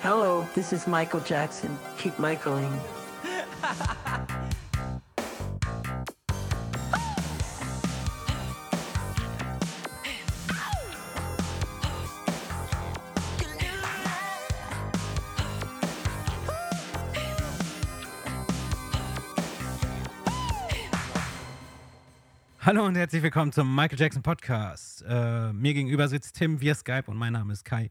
Hello, this is Michael Jackson. Keep Michaeling. Hallo und herzlich willkommen zum Michael Jackson Podcast. Äh, mir gegenüber sitzt Tim via Skype und mein Name ist Kai.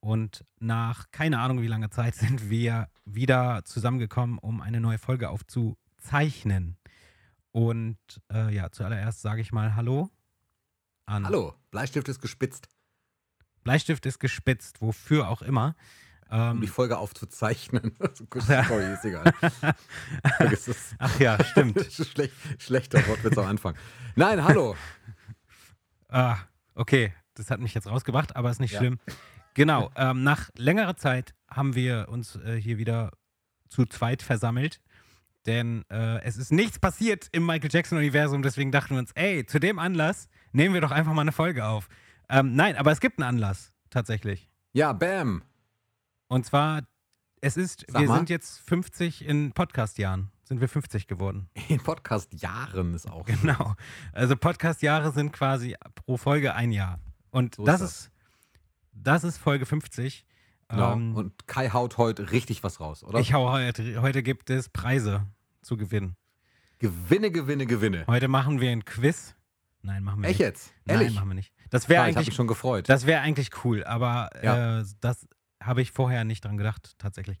Und nach keine Ahnung wie langer Zeit sind wir wieder zusammengekommen, um eine neue Folge aufzuzeichnen. Und äh, ja, zuallererst sage ich mal Hallo an. Hallo, Bleistift ist gespitzt, Bleistift ist gespitzt, wofür auch immer. um Ähm, die Folge aufzuzeichnen. Sorry, ist egal. Vergiss das. ach ja, stimmt. Schlecht, schlechter Wortwitz am Anfang. Nein, hallo. Ah, okay, das hat mich jetzt rausgebracht, aber ist nicht Ja. schlimm. Genau, ähm, nach längerer Zeit haben wir uns äh, hier wieder zu zweit versammelt, denn äh, es ist nichts passiert im Michael Jackson-Universum, deswegen dachten wir uns, ey, zu dem Anlass nehmen wir doch einfach mal eine Folge auf. Ähm, nein, aber es gibt einen Anlass, tatsächlich. Ja, bam. Und zwar, es ist, Sag wir mal. sind jetzt 50 in Podcast-Jahren, sind wir 50 geworden. In Podcast Jahren ist auch. Genau. Also Podcast-Jahre sind quasi pro Folge ein Jahr. Und So das ist ist, das ist Folge 50. Genau. Ähm, Und Kai haut heute richtig was raus, oder? ich hau heute, heute gibt es Preise zu gewinnen. gewinne, gewinne, gewinne. Heute machen wir ein Quiz. Nein, machen wir Echt nicht. jetzt? Nein, Ehrlich? machen wir nicht. Das wäre Ja, ich habe mich eigentlich, schon gefreut. das wäre eigentlich cool, aber Ja. äh, das habe ich vorher nicht dran gedacht, tatsächlich.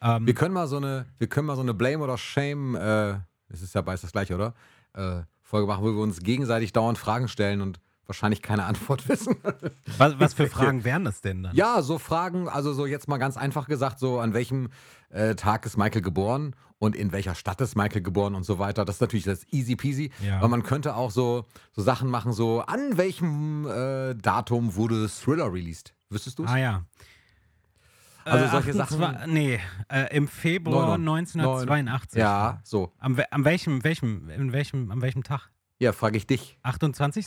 Ähm, Wir können mal so eine, wir können mal so eine Blame oder Shame, äh, es ist ja beides das gleiche, oder? Äh, Folge machen, wo wir uns gegenseitig dauernd Fragen stellen und wahrscheinlich keine Antwort wissen. was, was für Fragen wären das denn dann? Ja, so Fragen, also so jetzt mal ganz einfach gesagt, so an welchem äh, Tag ist Michael geboren und in welcher Stadt ist Michael geboren und so weiter. Das ist natürlich das easy peasy. Ja. Aber man könnte auch so, so Sachen machen, so an welchem äh, Datum wurde Thriller released? Wüsstest du es? Ah ja. Also Äh, solche 28 Sachen- Nee, äh, im Februar Neun- 1982. Ja, so. Am, am welchem, welchem, in welchem, am welchem Tag? Ja, frage ich dich. 28.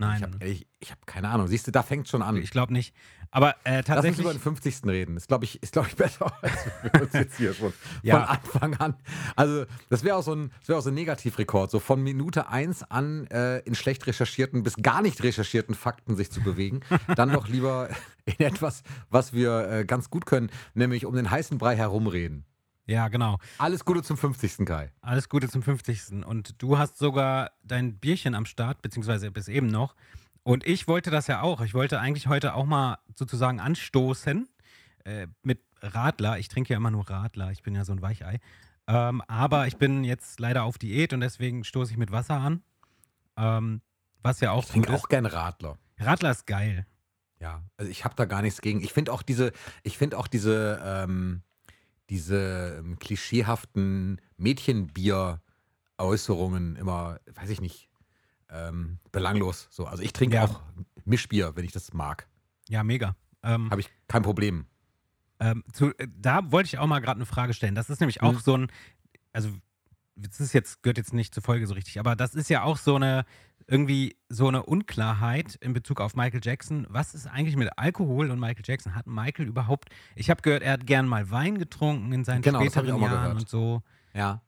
Nein, Ich habe hab keine Ahnung. Siehst du, da fängt schon an. ich glaube nicht. Aber äh, Lass uns tatsächlich. über den 50. reden. Ist, glaube ich, ist, glaub ich, besser, als wir uns jetzt hier schon Ja. von Anfang an. Also, das wäre auch, so ein- das wär auch so ein Negativrekord, so von Minute 1 an äh, in schlecht recherchierten bis gar nicht recherchierten Fakten sich zu bewegen. Dann doch lieber in etwas, was wir äh, ganz gut können, nämlich um den heißen Brei herumreden. Ja, genau. Alles Gute zum 50. Kai. Alles Gute zum 50. Und du hast sogar dein Bierchen am Start, beziehungsweise bis eben noch. Und ich wollte das ja auch. Ich wollte eigentlich heute auch mal sozusagen anstoßen äh, mit Radler. Ich trinke ja immer nur Radler. Ich bin ja so ein Weichei. Ähm, aber ich bin jetzt leider auf Diät und deswegen stoße ich mit Wasser an. Ähm, was ja auch Ich trinke auch gerne Radler. Radler ist geil. Ja, also ich habe da gar nichts gegen. Ich finde auch diese, ich finde auch diese, ähm, diese ähm, klischeehaften Mädchenbier-Äußerungen immer, weiß ich nicht, ähm, belanglos. So, also ich trinke Ja. auch Mischbier, wenn ich das mag. Ja, mega. Ähm, Habe ich kein Problem. Ähm, zu, äh, da wollte ich auch mal gerade eine Frage stellen. Das ist nämlich auch Mhm. so ein, also das ist jetzt, gehört jetzt nicht zur Folge so richtig, aber das ist ja auch so eine, irgendwie so eine Unklarheit in Bezug auf Michael Jackson. Was ist eigentlich mit Alkohol und Michael Jackson? Hat Michael überhaupt, ich habe gehört, er hat gern mal Wein getrunken in seinen Genau, späteren Jahren gehört. und so. Ja.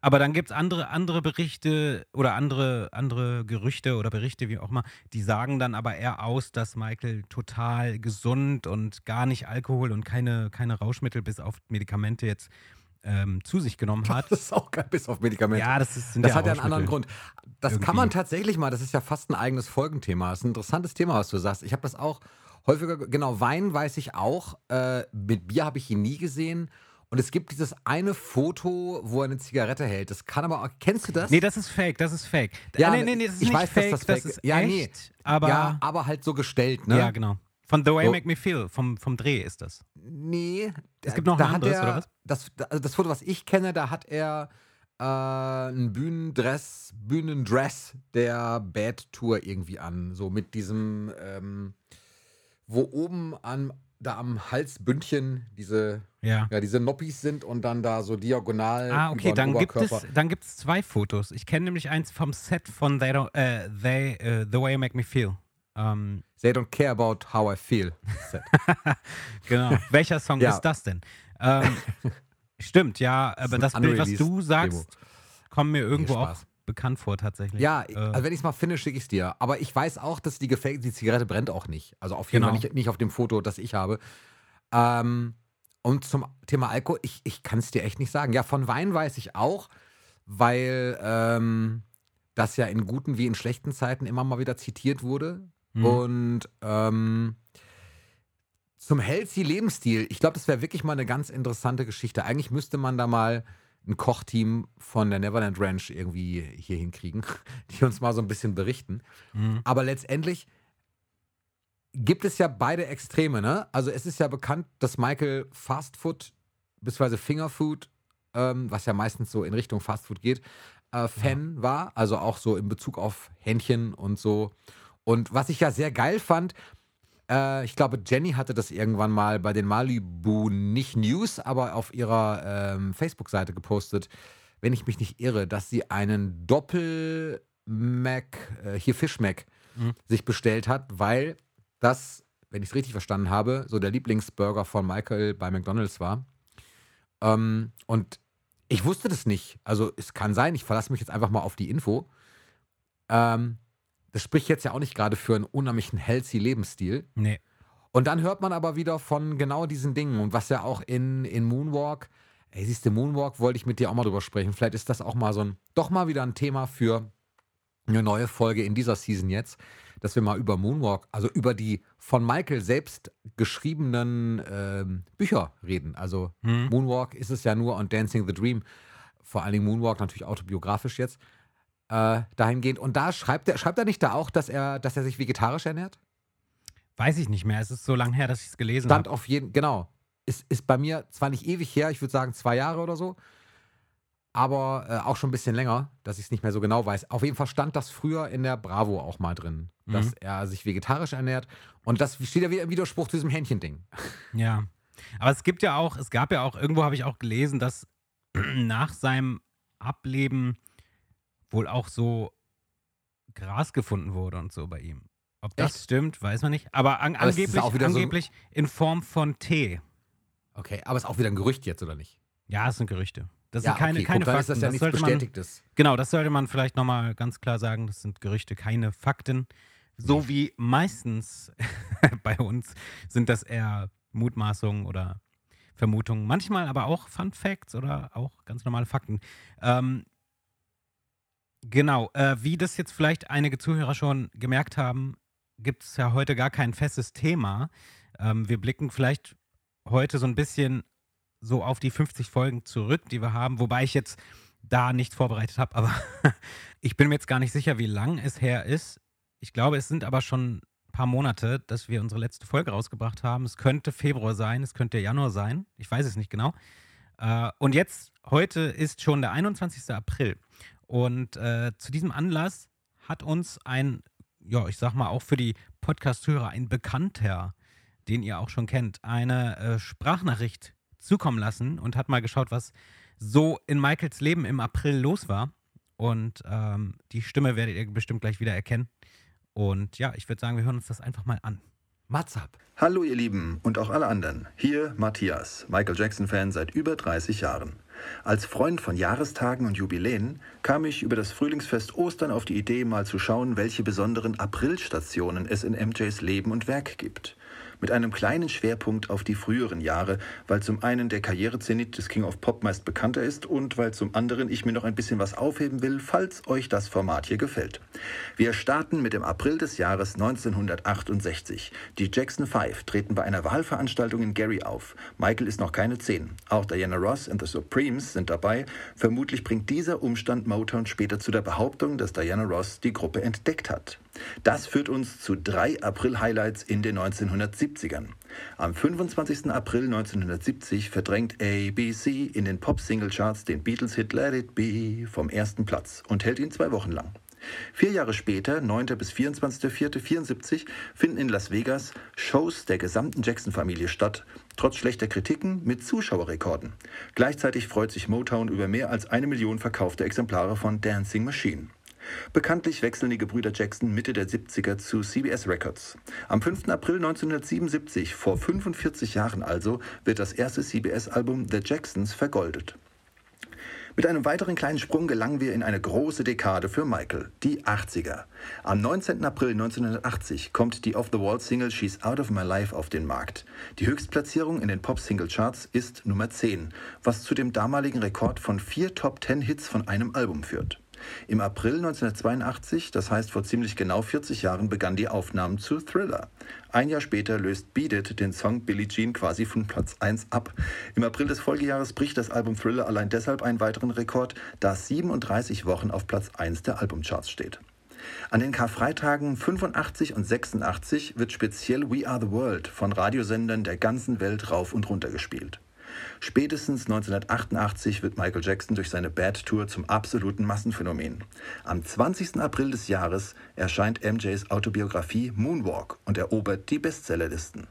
Aber dann gibt es andere, andere Berichte oder andere, andere Gerüchte oder Berichte, wie auch immer, die sagen dann aber eher aus, dass Michael total gesund und gar nicht Alkohol und keine, keine Rauschmittel bis auf Medikamente jetzt ähm, zu sich genommen hat. Das ist auch geil, bis auf Medikamente. ja, das ist, Das ja hat ja einen anderen. Grund. Das Irgendwie. kann man tatsächlich mal, das ist ja fast ein eigenes Folgenthema. Das ist ein interessantes Thema, was du sagst. Ich habe das auch häufiger, genau, Wein weiß ich auch. Äh, mit Bier habe ich ihn nie gesehen. Und es gibt dieses eine Foto, wo er eine Zigarette hält. Das kann aber auch, kennst du das? Nee, das ist fake, das ist fake. Ja, nee, nee, nee, das ist ich nicht weiß, dass fake, das fake ist ist. Ja, echt, nee. aber, ja, ja, aber halt so gestellt, ne? genau. Von The Way So. Make Me Feel, vom, vom Dreh ist das. Nee. Es gibt noch ein hat anderes, er, oder was? Das, also das Foto, was ich kenne, da hat er äh, ein Bühnendress, Bühnendress der Bad Tour irgendwie an. So mit diesem, ähm, wo oben an, da am Halsbündchen diese, Ja. ja, diese Noppis sind und dann da so diagonal. Ah, okay, dann gibt, es, dann gibt es zwei Fotos. Ich kenne nämlich eins vom Set von They Don't, äh, They, äh, The Way You Make Me Feel. Ähm, They don't care about how I feel. genau. Welcher Song Ja. ist das denn? Ähm, stimmt, ja, aber ein das Bild, was du sagst, kommt mir irgendwo auch bekannt vor tatsächlich. Ja, äh, also wenn ich es mal finde, schicke ich es dir. Aber ich weiß auch, dass die, Gefä die Zigarette brennt auch nicht. Also auf jeden Genau. Fall nicht, nicht auf dem Foto, das ich habe. Ähm, und zum Thema Alkohol, ich, ich kann es dir echt nicht sagen. Ja, von Wein weiß ich auch, weil ähm, das ja in guten wie in schlechten Zeiten immer mal wieder zitiert wurde. Mhm. Und ähm, zum healthy Lebensstil, ich glaube, das wäre wirklich mal eine ganz interessante Geschichte. Eigentlich müsste man da mal ein Kochteam von der Neverland Ranch irgendwie hier hinkriegen, die uns mal so ein bisschen berichten. mhm. Aber letztendlich gibt es ja beide Extreme, ne? Also es ist ja bekannt, dass Michael Fast Food bzw. Fingerfood, ähm, was ja meistens so in Richtung Fast Food geht, äh, Fan war. Also auch so in Bezug auf Händchen und so. Und was ich ja sehr geil fand, äh, ich glaube, Jenny hatte das irgendwann mal bei den Malibu nicht News, aber auf ihrer ähm, Facebook-Seite gepostet, wenn ich mich nicht irre, dass sie einen Doppel-Mac, äh, hier Fish-Mac, Mhm. sich bestellt hat, weil das, wenn ich es richtig verstanden habe, so der Lieblingsburger von Michael bei McDonalds war. Ähm, und ich wusste das nicht. Also es kann sein, ich verlasse mich jetzt einfach mal auf die Info. Ähm, das spricht jetzt ja auch nicht gerade für einen unheimlichen healthy Lebensstil. Nee. Und dann hört man aber wieder von genau diesen Dingen und was ja auch in, in Moonwalk, ey, siehst du, Moonwalk wollte ich mit dir auch mal drüber sprechen. Vielleicht ist das auch mal so ein, doch mal wieder ein Thema für eine neue Folge in dieser Season jetzt, dass wir mal über Moonwalk, also über die von Michael selbst geschriebenen ähm, Bücher reden. Also Mhm. Moonwalk ist es ja nur und Dancing the Dream, vor allen Dingen Moonwalk natürlich autobiografisch jetzt, äh, dahingehend. Und da schreibt er, schreibt er nicht da auch, dass er, dass er sich vegetarisch ernährt? Weiß ich nicht mehr. Es ist so lange her, dass ich es gelesen Stand habe. auf jeden, genau. Ist, ist bei mir zwar nicht ewig her, ich würde sagen zwei Jahre oder so, aber äh, auch schon ein bisschen länger, dass ich es nicht mehr so genau weiß. Auf jeden Fall stand das früher in der Bravo auch mal drin, dass Mhm. er sich vegetarisch ernährt. Und das steht ja wieder im Widerspruch zu diesem Hähnchending. Ja. Aber es gibt ja auch, es gab ja auch, irgendwo habe ich auch gelesen, dass nach seinem Ableben wohl auch so Gras gefunden wurde und so bei ihm. Ob das Echt? stimmt, weiß man nicht. Aber, an, Aber angeblich, wieder so angeblich in Form von Tee. Okay, aber ist auch wieder ein Gerücht jetzt, oder nicht? Ja, es sind Gerüchte. Das ja, sind keine, okay, keine guck, Fakten. ist das ja nichts sollte man, Bestätigtes. Genau, das sollte man vielleicht nochmal ganz klar sagen. Das sind Gerüchte, keine Fakten. So wie meistens bei uns sind das eher Mutmaßungen oder Vermutungen. Manchmal aber auch Fun Facts oder auch ganz normale Fakten. Ähm, genau, äh, wie das jetzt vielleicht einige Zuhörer schon gemerkt haben, gibt es ja heute gar kein festes Thema. Ähm, wir blicken vielleicht heute so ein bisschen so auf die 50 Folgen zurück, die wir haben, wobei ich jetzt da nichts vorbereitet habe, aber ich bin mir jetzt gar nicht sicher, wie lang es her ist. Ich glaube, es sind aber schon ein paar Monate, dass wir unsere letzte Folge rausgebracht haben. Es könnte Februar sein, es könnte Januar sein, ich weiß es nicht genau. Äh, und jetzt, heute ist schon der 21. April. Und äh, zu diesem Anlass hat uns ein, ja, ich sag mal auch für die Podcast-Hörer, ein Bekannter, den ihr auch schon kennt, eine äh, Sprachnachricht zukommen lassen und hat mal geschaut, was so in Michaels Leben im April los war. Und ähm, die Stimme werdet ihr bestimmt gleich wieder erkennen. Und ja, ich würde sagen, wir hören uns das einfach mal an. Matzab. Hallo ihr Lieben und auch alle anderen. Hier Matthias, Michael Jackson-Fan seit über 30 Jahren. Als Freund von Jahrestagen und Jubiläen kam ich über das Frühlingsfest Ostern auf die Idee, mal zu schauen, welche besonderen Aprilstationen es in MJs Leben und Werk gibt. Mit einem kleinen Schwerpunkt auf die früheren Jahre, weil zum einen der Karrierezenit des King of Pop meist bekannter ist und weil zum anderen ich mir noch ein bisschen was aufheben will, falls euch das Format hier gefällt. Wir starten mit dem April des Jahres 1968. Die Jackson 5 treten bei einer Wahlveranstaltung in Gary auf. Michael ist noch keine 10. Auch Diana Ross und The Supremes sind dabei. Vermutlich bringt dieser Umstand Motown später zu der Behauptung, dass Diana Ross die Gruppe entdeckt hat. Das führt uns zu drei April-Highlights in den 1970ern. Am 25. April 1970 verdrängt ABC in den Pop-Single-Charts den Beatles-Hit Let It Be vom ersten Platz und hält ihn zwei Wochen lang. Vier Jahre später, 9. bis 24.04.74, finden in Las Vegas Shows der gesamten Jackson-Familie statt, trotz schlechter Kritiken mit Zuschauerrekorden. Gleichzeitig freut sich Motown über mehr als eine Million verkaufte Exemplare von Dancing Machine. Bekanntlich wechseln die Gebrüder Jackson Mitte der 70er zu CBS Records. Am 5. April 1977, vor 45 Jahren also, wird das erste CBS-Album The Jacksons vergoldet. Mit einem weiteren kleinen Sprung gelangen wir in eine große Dekade für Michael, die 80er. Am 19. April 1980 kommt die Off-the-Wall-Single She's Out of My Life auf den Markt. Die Höchstplatzierung in den Pop-Single-Charts ist Nummer 10, was zu dem damaligen Rekord von vier Top-10-Hits von einem Album führt. Im April 1982, das heißt vor ziemlich genau 40 Jahren, begann die Aufnahmen zu Thriller. Ein Jahr später löst Beat It den Song Billie Jean quasi von Platz 1 ab. Im April des Folgejahres bricht das Album Thriller allein deshalb einen weiteren Rekord, da es 37 Wochen auf Platz 1 der Albumcharts steht. An den Karfreitagen 85 und 86 wird speziell We Are the World von Radiosendern der ganzen Welt rauf und runter gespielt. Spätestens 1988 wird Michael Jackson durch seine Bad Tour zum absoluten Massenphänomen. Am 20. April des Jahres erscheint MJs Autobiografie Moonwalk und erobert die Bestsellerlisten.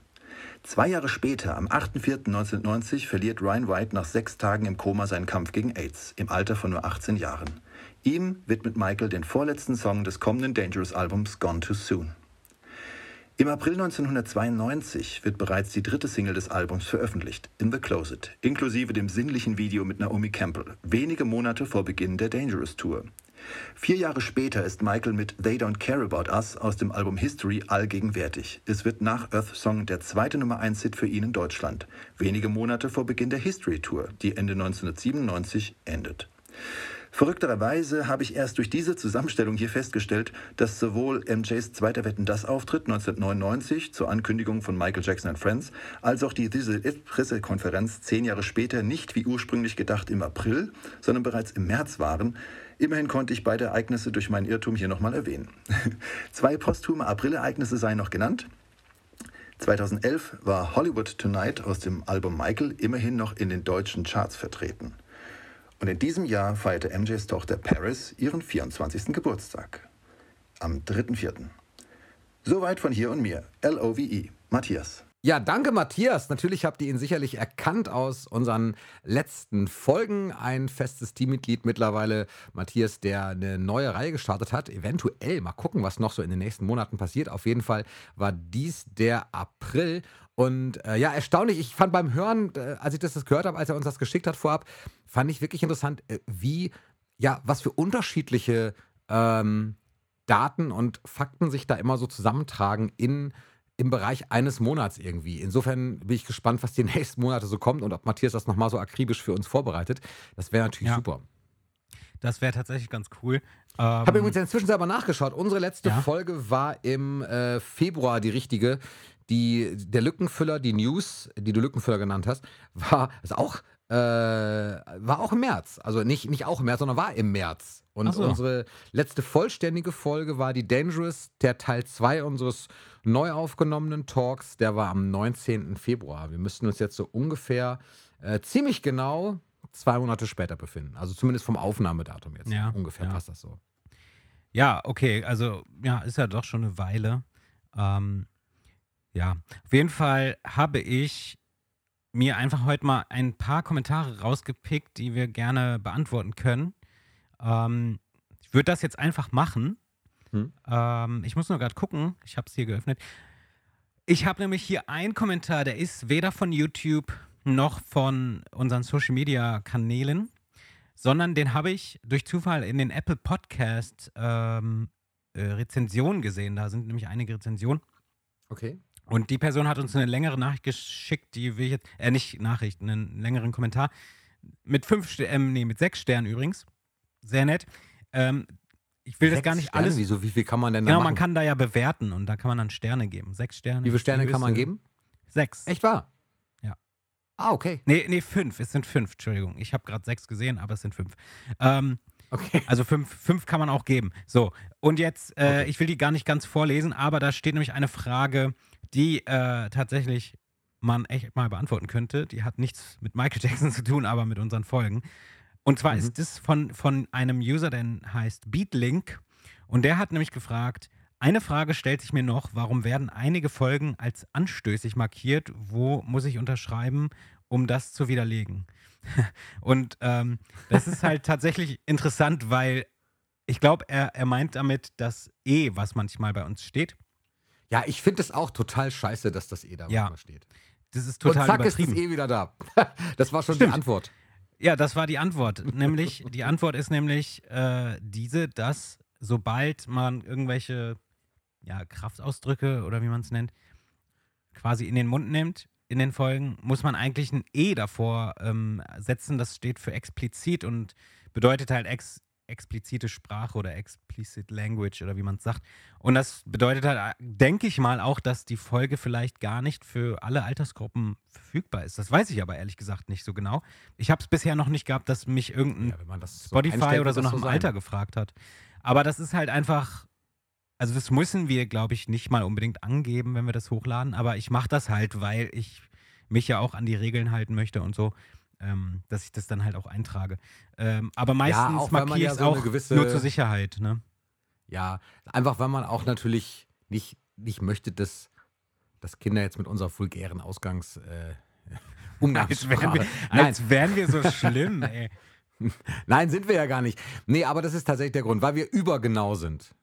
Zwei Jahre später, am 8.4.1990, verliert Ryan White nach sechs Tagen im Koma seinen Kampf gegen AIDS, im Alter von nur 18 Jahren. Ihm widmet Michael den vorletzten Song des kommenden Dangerous-Albums Gone Too Soon. Im April 1992 wird bereits die dritte Single des Albums veröffentlicht, In the Closet, inklusive dem sinnlichen Video mit Naomi Campbell, wenige Monate vor Beginn der Dangerous Tour. Vier Jahre später ist Michael mit They Don't Care About Us aus dem Album History allgegenwärtig. Es wird nach Earth Song der zweite Nummer 1 Hit für ihn in Deutschland, wenige Monate vor Beginn der History Tour, die Ende 1997 endet. Verrückterweise habe ich erst durch diese Zusammenstellung hier festgestellt, dass sowohl MJs zweiter Wetten das Auftritt 1999 zur Ankündigung von Michael Jackson and Friends, als auch die This Pressekonferenz zehn Jahre später nicht wie ursprünglich gedacht im April, sondern bereits im März waren. Immerhin konnte ich beide Ereignisse durch meinen Irrtum hier nochmal erwähnen. Zwei posthume April-Ereignisse seien noch genannt. 2011 war Hollywood Tonight aus dem Album Michael immerhin noch in den deutschen Charts vertreten. Und in diesem Jahr feierte MJs Tochter Paris ihren 24. Geburtstag. Am 3.4. Soweit von hier und mir. L-O-V-E. Matthias. Ja, danke Matthias. Natürlich habt ihr ihn sicherlich erkannt aus unseren letzten Folgen. Ein festes Teammitglied mittlerweile, Matthias, der eine neue Reihe gestartet hat. Eventuell mal gucken, was noch so in den nächsten Monaten passiert. Auf jeden Fall war dies der April. Und äh, ja, erstaunlich. Ich fand beim Hören, äh, als ich das, das gehört habe, als er uns das geschickt hat vorab, fand ich wirklich interessant, äh, wie, ja, was für unterschiedliche ähm, Daten und Fakten sich da immer so zusammentragen in, im Bereich eines Monats irgendwie. Insofern bin ich gespannt, was die nächsten Monate so kommt und ob Matthias das nochmal so akribisch für uns vorbereitet. Das wäre natürlich Ja. super. Das wäre tatsächlich ganz cool. Ich habe Ähm, übrigens inzwischen selber nachgeschaut. Unsere letzte Ja. Folge war im äh, Februar die richtige. Die, der Lückenfüller, die News, die du Lückenfüller genannt hast, war ist auch, äh, war auch im März. Also nicht, nicht auch im März, sondern war im März. Und so. unsere letzte vollständige Folge war die Dangerous, der Teil 2 unseres neu aufgenommenen Talks. Der war am 19. Februar. Wir müssten uns jetzt so ungefähr äh, ziemlich genau zwei Monate später befinden. Also zumindest vom Aufnahmedatum jetzt. Ja, ungefähr ja. passt das so. Ja, okay, also ja, ist ja doch schon eine Weile. Ähm, ja, auf jeden Fall habe ich mir einfach heute mal ein paar Kommentare rausgepickt, die wir gerne beantworten können. Ähm, ich würde das jetzt einfach machen. Hm. Ähm, ich muss nur gerade gucken, ich habe es hier geöffnet. Ich habe nämlich hier einen Kommentar, der ist weder von YouTube noch von unseren Social Media Kanälen, sondern den habe ich durch Zufall in den Apple Podcast ähm, äh, Rezensionen gesehen. Da sind nämlich einige Rezensionen. Okay. Und die Person hat uns eine längere Nachricht geschickt, die will ich jetzt, äh, nicht Nachricht, einen längeren Kommentar. Mit fünf, ähm, nee, mit sechs Sternen übrigens. Sehr nett. Ähm, ich will das Sechs gar nicht Sterne? alles. Wieso, wie viel kann man denn da Genau, machen? man kann da ja bewerten und da kann man dann Sterne geben. Sechs Sterne. wie viele Sterne kann man geben? Sechs. Echt wahr? Ja. Ah, okay. Nee, nee, fünf. Es sind fünf, Entschuldigung. Ich habe gerade sechs gesehen, aber es sind fünf. Ähm, Okay. also fünf, fünf kann man auch geben. So, und jetzt, äh, Okay. ich will die gar nicht ganz vorlesen, aber da steht nämlich eine Frage, die äh, tatsächlich man echt mal beantworten könnte. Die hat nichts mit Michael Jackson zu tun, aber mit unseren Folgen. Und zwar Mhm. ist das von, von einem User, der heißt Beatlink. Und der hat nämlich gefragt, eine Frage stellt sich mir noch, warum werden einige Folgen als anstößig markiert? Wo muss ich unterschreiben, um das zu widerlegen? Und ähm, das ist halt tatsächlich interessant, weil Ich glaube, er, er meint damit das E, was manchmal bei uns steht. Ja, ich finde es auch total scheiße, dass das eh da Ja, steht. Das ist total Und zack ist es eh wieder da. Das war schon Stimmt. die Antwort. Ja, das war die Antwort. nämlich, die Antwort ist nämlich äh, diese, dass sobald man irgendwelche ja, Kraftausdrücke oder wie man es nennt, quasi in den Mund nimmt, in den Folgen, muss man eigentlich ein E davor ähm, setzen. Das steht für explizit und bedeutet halt ex explizite Sprache oder explicit language oder wie man es sagt. Und das bedeutet halt, denke ich mal, auch, dass die Folge vielleicht gar nicht für alle Altersgruppen verfügbar ist. Das weiß ich aber ehrlich gesagt nicht so genau. Ich habe es bisher noch nicht gehabt, dass mich irgendein Ja, so Spotify einstellt, oder so nach dem sein. Alter gefragt hat. Aber das ist halt einfach, also das müssen wir, glaube ich, nicht mal unbedingt angeben, wenn wir das hochladen. Aber ich mache das halt, weil ich mich ja auch an die Regeln halten möchte und so, ähm, dass ich das dann halt auch eintrage. Ähm, aber meistens auch weil man markiere ja ich es so auch gewisse- nur zur Sicherheit. Ne? Ja, einfach weil man auch natürlich nicht, nicht möchte, dass, dass Kinder jetzt mit unserer vulgären Ausgangs äh, Als wären, wir, Nein, als wären wir so schlimm, ey. nein, sind wir ja gar nicht. Nee, aber das ist tatsächlich der Grund, weil wir übergenau sind.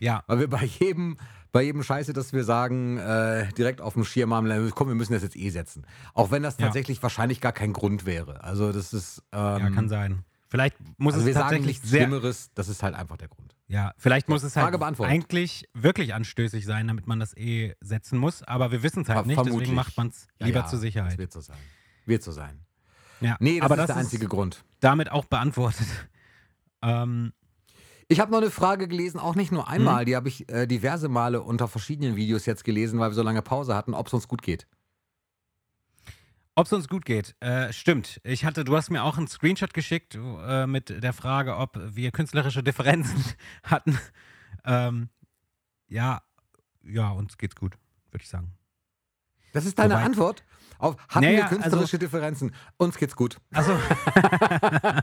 Ja, Weil wir bei jedem, bei jedem Scheiße, dass wir sagen, äh, direkt auf dem Schirm haben, komm, wir müssen das jetzt eh setzen. Auch wenn das Ja. tatsächlich wahrscheinlich gar kein Grund wäre. Also das ist. Ähm, ja, kann sein. Vielleicht muss Also es wir sagen tatsächlich nichts sehr, Schlimmeres, das ist halt einfach der Grund. Ja, vielleicht muss es halt eigentlich wirklich anstößig sein, damit man das eh setzen muss. Aber wir wissen es halt Ver- nicht, vermutlich. deswegen macht man es Ja, lieber ja, zur Das Sicherheit. wird so sein. Wird so sein. Ja, Nee, das aber ist das der einzige Grund. damit auch beantwortet. Ähm, Ich habe noch eine Frage gelesen, auch nicht nur einmal, die habe ich äh, diverse Male unter verschiedenen Videos jetzt gelesen, weil wir so lange Pause hatten, ob es uns gut geht. Ob es uns gut geht, äh, stimmt. Ich hatte, du hast mir auch einen Screenshot geschickt äh, mit der Frage, ob wir künstlerische Differenzen hatten. Ähm, ja, ja, uns geht's gut, würde ich sagen. Das ist deine Wobei- Antwort auf hatten Naja, wir also- künstlerische Differenzen. Uns geht's gut. Also,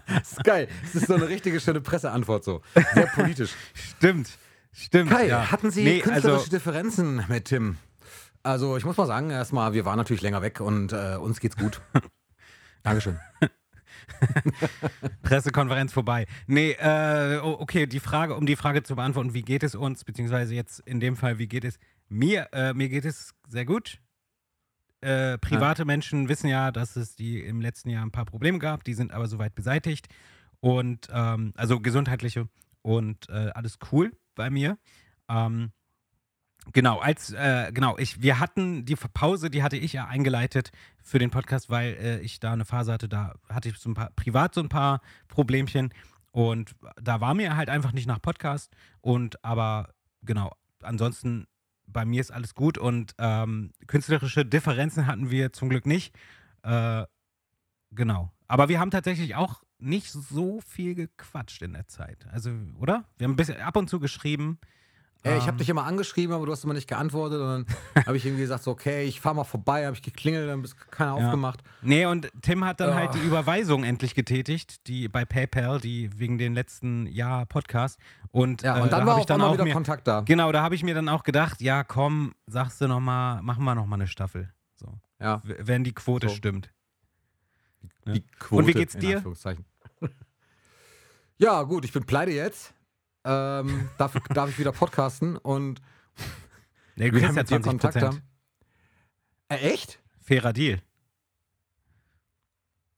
Das ist geil. Das ist so eine richtige schöne Presseantwort so. Sehr politisch. stimmt, stimmt. Kai, ja. hatten Sie nee, künstlerische also, Differenzen mit Tim? Also ich muss mal sagen, erstmal, wir waren natürlich länger weg und äh, uns geht's gut. Dankeschön. Pressekonferenz vorbei. Nee, äh, okay, die Frage, um die Frage zu beantworten, wie geht es uns, beziehungsweise jetzt in dem Fall, wie geht es mir? Äh, mir geht es sehr gut. Äh, private Menschen wissen ja, dass es die im letzten Jahr ein paar Probleme gab, die sind aber soweit beseitigt. Und ähm, also gesundheitliche und äh, alles cool bei mir. Ähm, Genau, als äh, genau, ich, wir hatten die Pause, die hatte ich ja eingeleitet für den Podcast, weil äh, ich da eine Phase hatte, da hatte ich so ein paar privat so ein paar Problemchen und da war mir halt einfach nicht nach Podcast und aber genau, ansonsten bei mir ist alles gut und ähm, künstlerische Differenzen hatten wir zum Glück nicht. Äh, genau, aber wir haben tatsächlich auch nicht so viel gequatscht in der Zeit. Also, oder? Wir haben ein bisschen ab und zu geschrieben. Äh, ich habe Ähm, dich immer angeschrieben, aber du hast immer nicht geantwortet. Und dann habe ich irgendwie gesagt, so, okay, ich fahre mal vorbei, habe ich geklingelt, dann ist keiner Ja. aufgemacht. Nee, und Tim hat dann Ah. halt die Überweisung endlich getätigt, die bei PayPal, die wegen den letzten Jahr Podcast. Und, Ja, äh, und dann da war auch ich dann auch wieder mir, Kontakt da. Genau, da habe ich mir dann auch gedacht, ja komm, sagst du nochmal, machen wir nochmal eine Staffel. So, Ja, wenn die Quote So. stimmt. Ne? die Quote. Und wie geht's dir? Ja, gut, ich bin pleite jetzt. Ähm, darf, darf ich wieder podcasten und Nee, wir haben ja mit dir 20 Kontakt Prozent. haben. Äh, echt? Fairer Deal.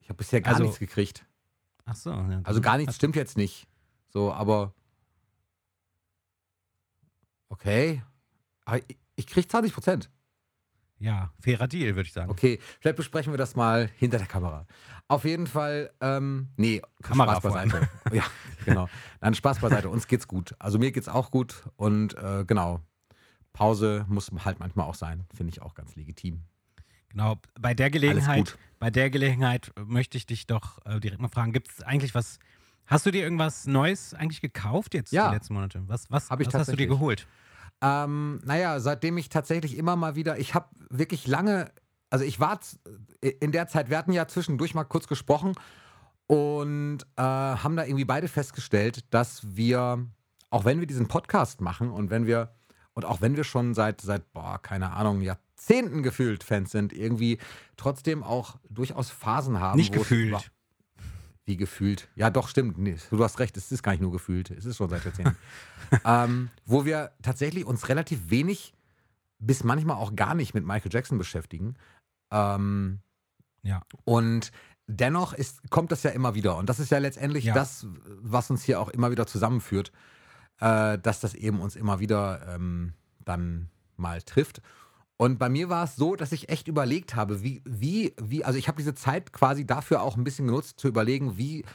Ich habe bisher gar Also- nichts gekriegt. Ach so. Ja, Also gar nichts stimmt jetzt nicht. So, aber. Okay. Aber ich, ich krieg 20 Prozent. Ja, fairer Deal, würde ich sagen. Okay, vielleicht besprechen wir das mal hinter der Kamera. Auf jeden Fall, ähm, nee, Kamera Spaß beiseite. ja, genau. Nein, Spaß beiseite. Uns geht's gut. Also mir geht's auch gut und äh, genau. Pause muss halt manchmal auch sein, finde ich auch ganz legitim. Genau, bei der Gelegenheit, bei der Gelegenheit möchte ich dich doch äh, direkt mal fragen, gibt es eigentlich was, hast du dir irgendwas Neues eigentlich gekauft jetzt Ja. die letzten Monate? Was, was, Hab ich was hast du dir geholt? Ähm, naja, seitdem ich tatsächlich immer mal wieder, ich habe wirklich lange, also ich war z- in der Zeit, wir hatten ja zwischendurch mal kurz gesprochen und äh, haben da irgendwie beide festgestellt, dass wir, auch wenn wir diesen Podcast machen und wenn wir, und auch wenn wir schon seit, seit, boah, keine Ahnung, Jahrzehnten gefühlt Fans sind, irgendwie trotzdem auch durchaus Phasen haben. Nicht gefühlt. Wie gefühlt. Ja, doch, stimmt. Nee, du hast recht, es ist gar nicht nur gefühlt. Es ist schon seit Jahrzehnten. ähm, wo wir tatsächlich uns relativ wenig bis manchmal auch gar nicht mit Michael Jackson beschäftigen. Ähm, Ja. und dennoch ist, kommt das ja immer wieder. Und das ist ja letztendlich Ja. das, was uns hier auch immer wieder zusammenführt, äh, dass das eben uns immer wieder ähm, dann mal trifft. Und bei mir war es so, dass ich echt überlegt habe, wie, wie, wie, also ich habe diese Zeit quasi dafür auch ein bisschen genutzt, zu überlegen, wie,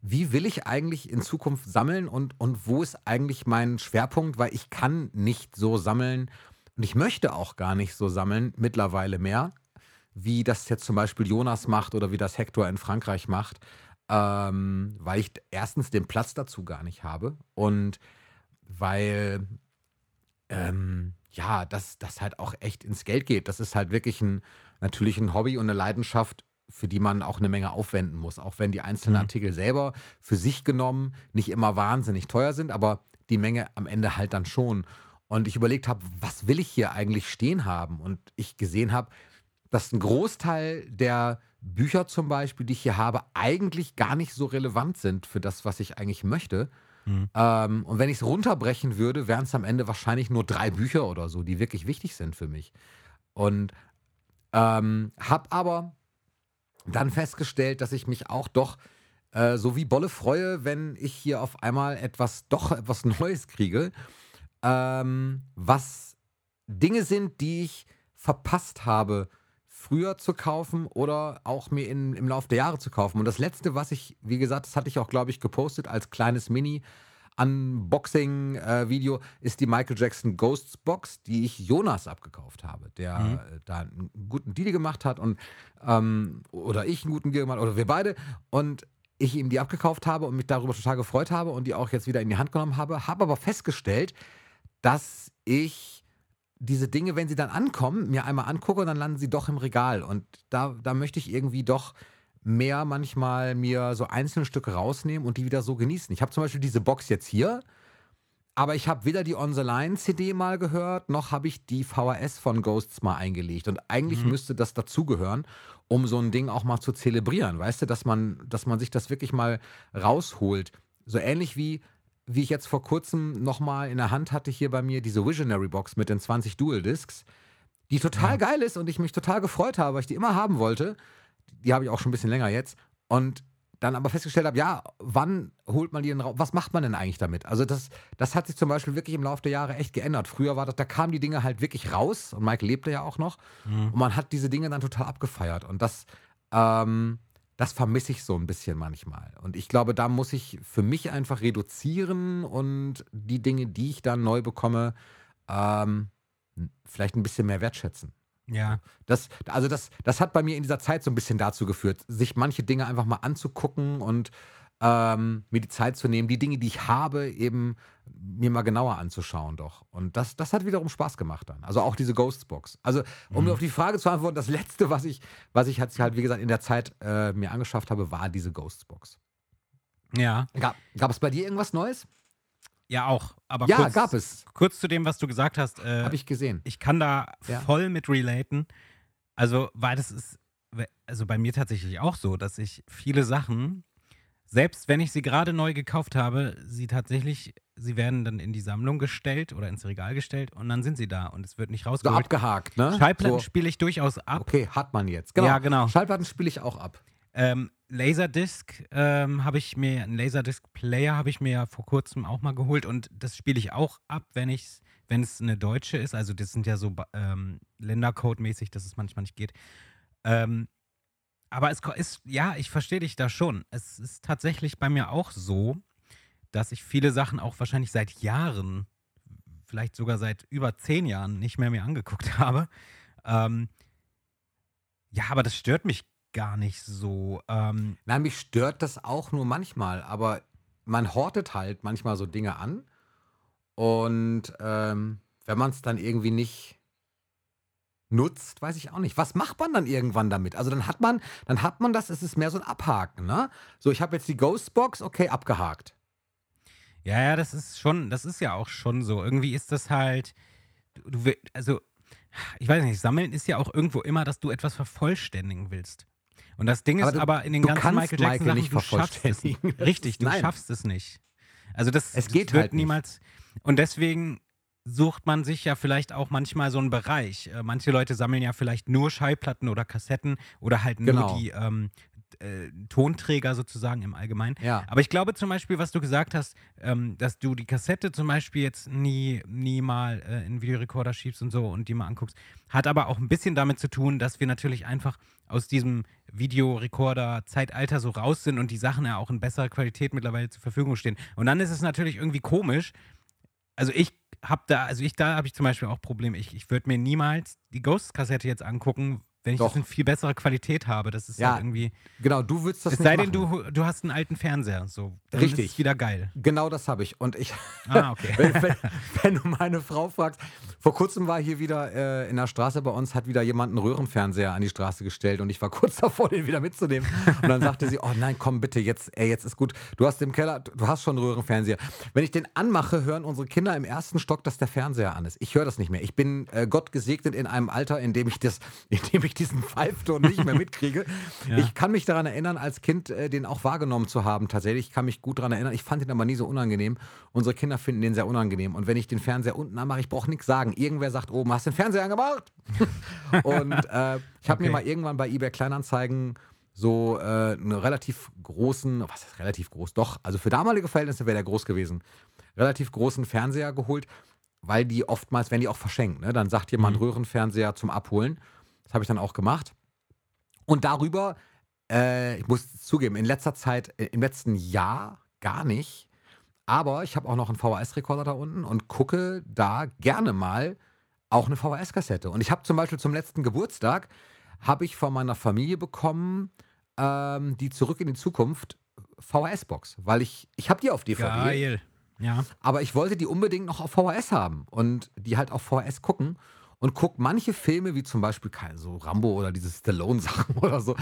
wie will ich eigentlich in Zukunft sammeln und, und wo ist eigentlich mein Schwerpunkt, weil ich kann nicht so sammeln und ich möchte auch gar nicht so sammeln mittlerweile mehr, wie das jetzt zum Beispiel Jonas macht oder wie das Hector in Frankreich macht, ähm, weil ich erstens den Platz dazu gar nicht habe und weil ähm, ja, das, das halt auch echt ins Geld geht. Das ist halt wirklich ein, natürlich ein Hobby und eine Leidenschaft, für die man auch eine Menge aufwenden muss. Auch wenn die einzelnen Mhm. Artikel selber für sich genommen nicht immer wahnsinnig teuer sind, aber die Menge am Ende halt dann schon. Und ich überlegt habe, was will ich hier eigentlich stehen haben? Und ich gesehen habe, dass ein Großteil der Bücher zum Beispiel, die ich hier habe, eigentlich gar nicht so relevant sind für das, was ich eigentlich möchte. Mhm. Ähm, und wenn ich es runterbrechen würde, wären es am Ende wahrscheinlich nur drei Bücher oder so, die wirklich wichtig sind für mich. Und ähm, habe aber dann festgestellt, dass ich mich auch doch äh, so wie Bolle freue, wenn ich hier auf einmal etwas, doch etwas Neues kriege, ähm, was Dinge sind, die ich verpasst habe, früher zu kaufen oder auch mir in, im Laufe der Jahre zu kaufen. Und das letzte, was ich, wie gesagt, das hatte ich auch, glaube ich, gepostet als kleines Mini. Unboxing-Video ist die Michael Jackson Ghosts Box, die ich Jonas abgekauft habe, der Mhm. äh, da einen guten Deal gemacht hat und ähm, oder ich einen guten Deal gemacht oder wir beide und ich ihm die abgekauft habe und mich darüber total gefreut habe und die auch jetzt wieder in die Hand genommen habe, habe aber festgestellt, dass ich diese Dinge, wenn sie dann ankommen, mir einmal angucke und dann landen sie doch im Regal. Und da, da möchte ich irgendwie doch mehr manchmal mir so einzelne Stücke rausnehmen und die wieder so genießen. Ich habe zum Beispiel diese Box jetzt hier, aber ich habe weder die On the Line CD mal gehört, noch habe ich die VHS von Ghosts mal eingelegt. Und eigentlich Mhm. müsste das dazugehören, um so ein Ding auch mal zu zelebrieren. Weißt du, dass man, dass man sich das wirklich mal rausholt. So ähnlich wie, wie ich jetzt vor kurzem nochmal in der Hand hatte hier bei mir diese Visionary Box mit den 20 Dual Discs, die total Ja. geil ist und ich mich total gefreut habe, weil ich die immer haben wollte. Die habe ich auch schon ein bisschen länger jetzt. Und dann aber festgestellt habe, ja, wann holt man die denn raus? Was macht man denn eigentlich damit? Also das, das hat sich zum Beispiel wirklich im Laufe der Jahre echt geändert. Früher war das, da kamen die Dinge halt wirklich raus und Mike lebte ja auch noch Mhm. und man hat diese Dinge dann total abgefeiert und das, ähm, das vermisse ich so ein bisschen manchmal. Und ich glaube, da muss ich für mich einfach reduzieren und die Dinge, die ich dann neu bekomme, ähm, vielleicht ein bisschen mehr wertschätzen. Ja. Das, also das, das hat bei mir in dieser Zeit so ein bisschen dazu geführt, sich manche Dinge einfach mal anzugucken und ähm, mir die Zeit zu nehmen, die Dinge, die ich habe, eben mir mal genauer anzuschauen doch. Und das, das hat wiederum Spaß gemacht dann. Also auch diese Ghostbox. Also um Mhm. auf die Frage zu antworten, das Letzte, was ich, was ich halt, wie gesagt, in der Zeit äh, mir angeschafft habe, war diese Ghostbox. Ja. Gab, gab es bei dir irgendwas Neues? Ja, auch. Aber ja, kurz, gab es. kurz zu dem, was du gesagt hast. Äh, Habe ich gesehen. ich kann da Ja. voll mit relaten. Also, weil das ist, also bei mir tatsächlich auch so, dass ich viele Sachen, selbst wenn ich sie gerade neu gekauft habe, sie tatsächlich, sie werden dann in die Sammlung gestellt oder ins Regal gestellt und dann sind sie da und es wird nicht So rausgeholt. abgehakt, ne? Schallplatten so, spiele ich durchaus ab. okay, hat man jetzt. Genau. Ja, genau. Schallplatten spiele ich auch ab. Ähm, Laserdisc ähm, habe ich mir, einen Laserdisc-Player habe ich mir ja vor kurzem auch mal geholt und das spiele ich auch ab, wenn ich wenn es eine deutsche ist. Also das sind ja so ähm, Ländercode-mäßig, dass es manchmal nicht geht. Ähm, aber es ist, ja, ich verstehe dich da schon. Es ist tatsächlich bei mir auch so, dass ich viele Sachen auch wahrscheinlich seit Jahren, vielleicht sogar seit über zehn Jahren nicht mehr mir angeguckt habe. Ähm, ja, aber das stört mich gar nicht so. Ähm, Na, mich stört das auch nur manchmal, aber man hortet halt manchmal so Dinge an. Und ähm, wenn man es dann irgendwie nicht nutzt, weiß ich auch nicht. Was macht man dann irgendwann damit? Also dann hat man, dann hat man das, es ist mehr so ein Abhaken, ne? So, ich habe jetzt die Ghostbox, okay, abgehakt. Ja, ja, das ist schon, das ist ja auch schon so. Irgendwie ist das halt, du, also, ich weiß nicht, Sammeln ist ja auch irgendwo immer, dass du etwas vervollständigen willst. Und das Ding ist Aber aber, du- in den ganzen Michael Jackson Michael Sachen, nicht du schaffst es nicht. Das Richtig, du nein. schaffst es nicht. Also das, Es das geht wird halt nicht. niemals. Und deswegen sucht man sich ja vielleicht auch manchmal so einen Bereich. Äh, manche Leute sammeln ja vielleicht nur Schallplatten oder Kassetten oder halt nur Genau. die ähm, äh, Tonträger sozusagen im Allgemeinen. Ja. Aber ich glaube zum Beispiel, was du gesagt hast, ähm, dass du die Kassette zum Beispiel jetzt nie, nie mal äh, in einen Videorekorder schiebst und so und die mal anguckst, hat aber auch ein bisschen damit zu tun, dass wir natürlich einfach aus diesem Videorekorder-Zeitalter so raus sind und die Sachen ja auch in besserer Qualität mittlerweile zur Verfügung stehen. Und dann ist es natürlich irgendwie komisch. Also ich habe da, also ich da habe ich zum Beispiel auch Probleme. Ich, ich würde mir niemals die Ghost-Kassette jetzt angucken, wenn ich Doch. das in viel besserer Qualität habe. Das ist Ja, halt irgendwie. Genau, du würdest das Es nicht sei denn, du, du hast einen alten Fernseher. So, dann Richtig. Ist es wieder geil. Genau das habe ich. Und ich, Ah, okay. wenn, wenn, wenn du meine Frau fragst, vor kurzem war hier wieder äh, in der Straße bei uns, hat wieder jemand einen Röhrenfernseher an die Straße gestellt und ich war kurz davor, den wieder mitzunehmen. Und dann sagte sie, oh nein, komm bitte, jetzt, ey, jetzt ist gut. Du hast im Keller, du hast schon einen Röhrenfernseher. Wenn ich den anmache, hören unsere Kinder im ersten Stock, dass der Fernseher an ist. Ich höre das nicht mehr. Ich bin äh, Gott gesegnet in einem Alter, in dem ich das, in dem ich diesen Pfeifton nicht mehr mitkriege. Ja. Ich kann mich daran erinnern, als Kind äh, den auch wahrgenommen zu haben. Tatsächlich, ich kann mich gut daran erinnern. Ich fand ihn aber nie so unangenehm. Unsere Kinder finden den sehr unangenehm. Und wenn ich den Fernseher unten anmache, ich brauche nichts sagen. Irgendwer sagt oben, hast du den Fernseher angemacht? und äh, ich habe mir Okay. mal irgendwann bei eBay Kleinanzeigen so äh, einen relativ großen, was ist relativ groß? Doch, also für damalige Verhältnisse wäre der groß gewesen. Relativ großen Fernseher geholt, weil die oftmals, werden die auch verschenkt. Ne? Dann sagt jemand Mhm. Röhrenfernseher zum Abholen. Das habe ich dann auch gemacht. Und darüber, äh, ich muss zugeben, in letzter Zeit, äh, im letzten Jahr gar nicht. Aber ich habe auch noch einen VHS-Rekorder da unten und gucke da gerne mal auch eine VHS-Kassette. Und ich habe zum Beispiel zum letzten Geburtstag, habe ich von meiner Familie bekommen, ähm, die Zurück in die Zukunft VHS-Box. Weil ich, ich habe die auf DVD. Geil. Ja. Aber ich wollte die unbedingt noch auf VHS haben und die halt auf VHS gucken und guck manche Filme, wie zum Beispiel keine, so Rambo oder diese Stallone-Sachen oder so.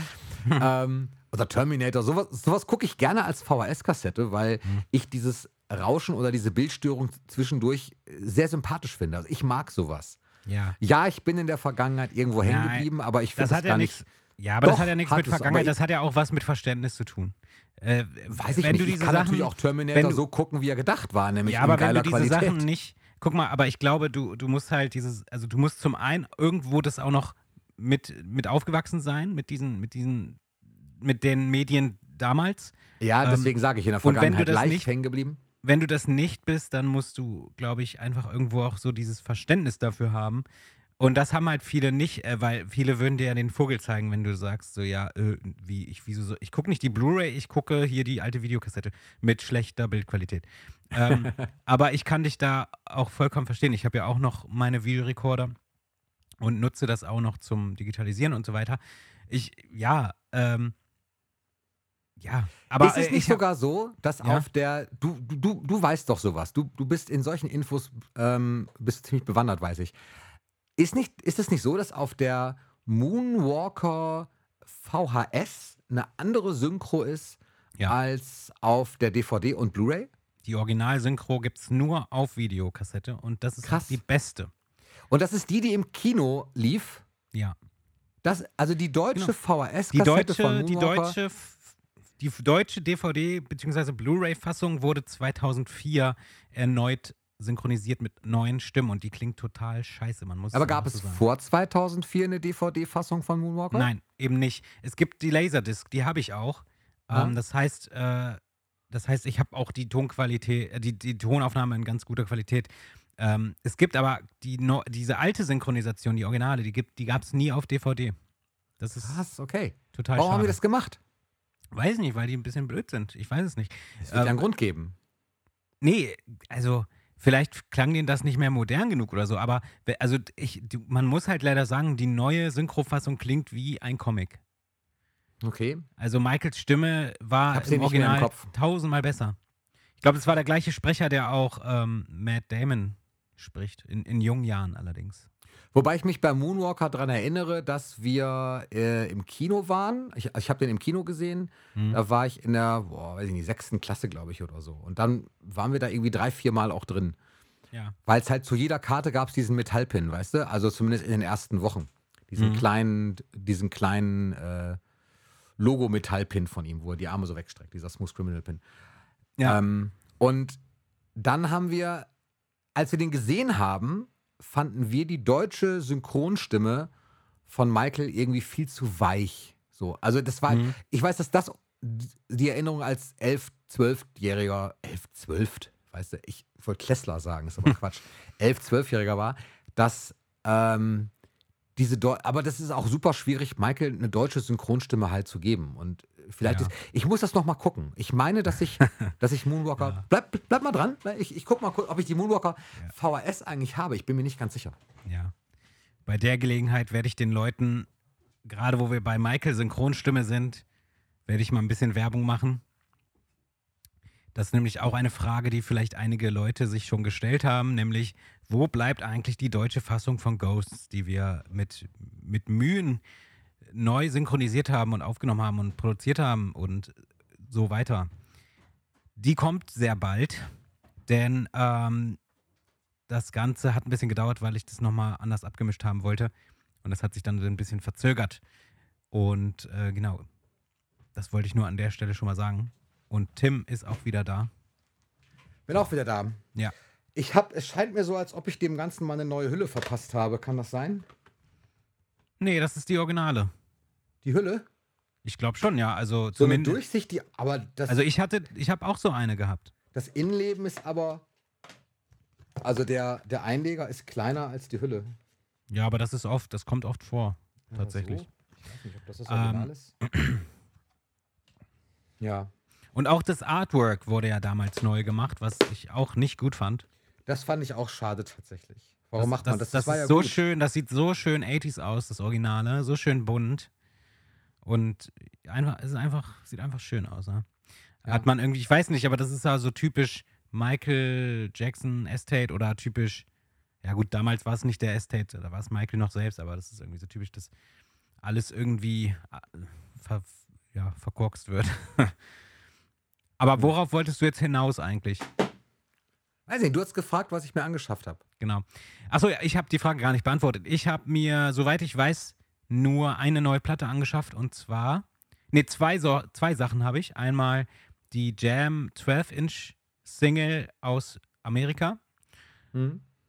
ähm, oder Terminator, sowas, sowas gucke ich gerne als VHS-Kassette, weil ich dieses Rauschen oder diese Bildstörung zwischendurch sehr sympathisch finde. Also ich mag sowas. Ja. Ja, ich bin in der Vergangenheit irgendwo hängen geblieben, aber ich finde Das das, hat gar ja nicht. nichts. Ja, aber Doch, das hat ja nichts hat mit Vergangenheit, ich- das hat ja auch was mit Verständnis zu tun. Äh, Weiß ich wenn nicht. du ich diese kann Sachen, natürlich auch Terminator wenn du- so gucken, wie er gedacht war, nämlich ja, in aber wenn geiler du diese Qualität. Sachen nicht, guck mal, aber ich glaube, du, du musst halt dieses, also du musst zum einen irgendwo das auch noch mit, mit aufgewachsen sein, mit diesen, mit diesen, mit den Medien damals. Ja, Ähm, deswegen sage ich in der Vergangenheit leicht nicht- hängen geblieben. Wenn du das nicht bist, dann musst du, glaube ich, einfach irgendwo auch so dieses Verständnis dafür haben. Und das haben halt viele nicht, äh, weil viele würden dir ja den Vogel zeigen, wenn du sagst, so ja, äh, wie, ich, wieso so, ich gucke nicht die Blu-ray, ich gucke hier die alte Videokassette mit schlechter Bildqualität. Ähm, aber ich kann dich da auch vollkommen verstehen. Ich habe ja auch noch meine Videorekorder und nutze das auch noch zum Digitalisieren und so weiter. Ich, ja, ähm, ja, aber ist es äh, nicht ich hab- sogar so, dass Ja. auf der, du, du, du, du weißt doch sowas, du, du bist in solchen Infos, ähm, bist ziemlich bewandert, weiß ich. Ist, nicht, ist es nicht so, dass auf der Moonwalker VHS eine andere Synchro ist Ja. als auf der DVD und Blu-ray? Die Original-Synchro gibt es nur auf Videokassette und das ist Krass. die beste. Und das ist die, die im Kino lief. Ja. Das, also die deutsche Genau. VHS-Kassette Die deutsche, von die deutsche, die deutsche DVD bzw. Blu-ray-Fassung wurde 2004 erneut synchronisiert mit neuen Stimmen und die klingt total scheiße. Man muss Aber gab es so vor 2004 eine DVD-Fassung von Moonwalker? Nein, eben nicht. Es gibt die Laserdisc, die habe ich auch. Ah. Ähm, das heißt, äh, das heißt, ich habe auch die Tonqualität, äh, die, die Tonaufnahme in ganz guter Qualität. Ähm, es gibt aber die, no, diese alte Synchronisation, die Originale, die, gibt- die gab es nie auf DVD. Das ist Krass, okay. total Warum haben schade. wir das gemacht? Weiß nicht, weil die ein bisschen blöd sind. Ich weiß es nicht. Es wird Ähm, einen Grund geben. Nee, also vielleicht klang denen das nicht mehr modern genug oder so, aber also ich, die, man muss halt leider sagen, die neue Synchrofassung klingt wie ein Comic. Okay. Also Michaels Stimme war im im Original Kopf. tausendmal besser. Ich glaube, es war der gleiche Sprecher, der auch ähm, Matt Damon spricht, in, in jungen Jahren allerdings. Wobei ich mich bei Moonwalker daran erinnere, dass wir äh, im Kino waren. Ich, ich habe den im Kino gesehen. Hm. Da war ich in der, boah, weiß ich nicht, sechsten Klasse, glaube ich, oder so. Und dann waren wir da irgendwie drei, vier Mal auch drin. Ja. Weil es halt zu jeder Karte gab es diesen Metallpin, weißt du? Also zumindest in den ersten Wochen. Diesen Mhm. kleinen, diesen kleinen, äh, Logo-Metall-Pin von ihm, wo er die Arme so wegstreckt, dieser Smooth Criminal-Pin. Ja. Ähm, und dann haben wir, als wir den gesehen haben, fanden wir die deutsche Synchronstimme von Michael irgendwie viel zu weich. So, also das war, Mhm. ich weiß, dass das die Erinnerung als 11, 12-Jähriger, 11, 12, weißt du, ich wollte Klessler sagen, ist aber Quatsch, 11, 12-Jähriger war, dass ähm, diese, Deu aber das ist auch super schwierig, Michael eine deutsche Synchronstimme halt zu geben. Und vielleicht Ja. ist, ich muss das noch mal gucken. Ich meine, dass ich, dass ich Moonwalker, Ja. bleib, bleib mal dran, ich, ich guck mal, kurz, ob ich die Moonwalker VHS eigentlich habe. Ich bin mir nicht ganz sicher. Ja. Bei der Gelegenheit werde ich den Leuten, gerade wo wir bei Michael Synchronstimme sind, werde ich mal ein bisschen Werbung machen. Das ist nämlich auch eine Frage, die vielleicht einige Leute sich schon gestellt haben, nämlich, wo bleibt eigentlich die deutsche Fassung von Ghosts, die wir mit, mit Mühen neu synchronisiert haben und aufgenommen haben und produziert haben und so weiter. Die kommt sehr bald, denn ähm, das Ganze hat ein bisschen gedauert, weil ich das nochmal anders abgemischt haben wollte. Und das hat sich dann ein bisschen verzögert. Und äh, genau, das wollte ich nur an der Stelle schon mal sagen. Und Tim ist auch wieder da. Bin auch wieder da. Ja. Ich hab, es scheint mir so, als ob ich dem Ganzen mal eine neue Hülle verpasst habe. Kann das sein? Nee, das ist die Originale. Die Hülle? Ich glaube schon, ja. Also So eine. Durchsicht, die, aber das, Also ich hatte, ich habe auch so eine gehabt. das Innenleben ist aber, also der, der Einleger ist kleiner als die Hülle. Ja, aber das ist oft, das kommt oft vor. Ja, Tatsächlich. so. Ich weiß nicht, ob das das Ähm. Original ist. Ja, Und auch das Artwork wurde ja damals neu gemacht, was ich auch nicht gut fand. das fand ich auch schade tatsächlich. Warum das, macht man das? Das, war ist ja so gut. schön, das sieht so schön 80s aus, das Originale, so schön bunt. Und einfach, es ist einfach, sieht einfach schön aus. Ne? Ja. Hat man irgendwie, ich weiß nicht, aber das ist ja so typisch Michael Jackson Estate oder typisch, ja gut, damals war es nicht der Estate, da war es Michael noch selbst, aber das ist irgendwie so typisch, dass alles irgendwie äh, ver, ja, verkorkst wird. aber worauf wolltest du jetzt hinaus eigentlich? Weiß nicht, du hast gefragt, was ich mir angeschafft habe. Genau. Achso, ja, ich habe die Frage gar nicht beantwortet. Ich habe mir, soweit ich weiß, nur eine neue Platte angeschafft und zwar, ne, zwei, so, zwei Sachen habe ich. Einmal die Jam 12-Inch Single aus Amerika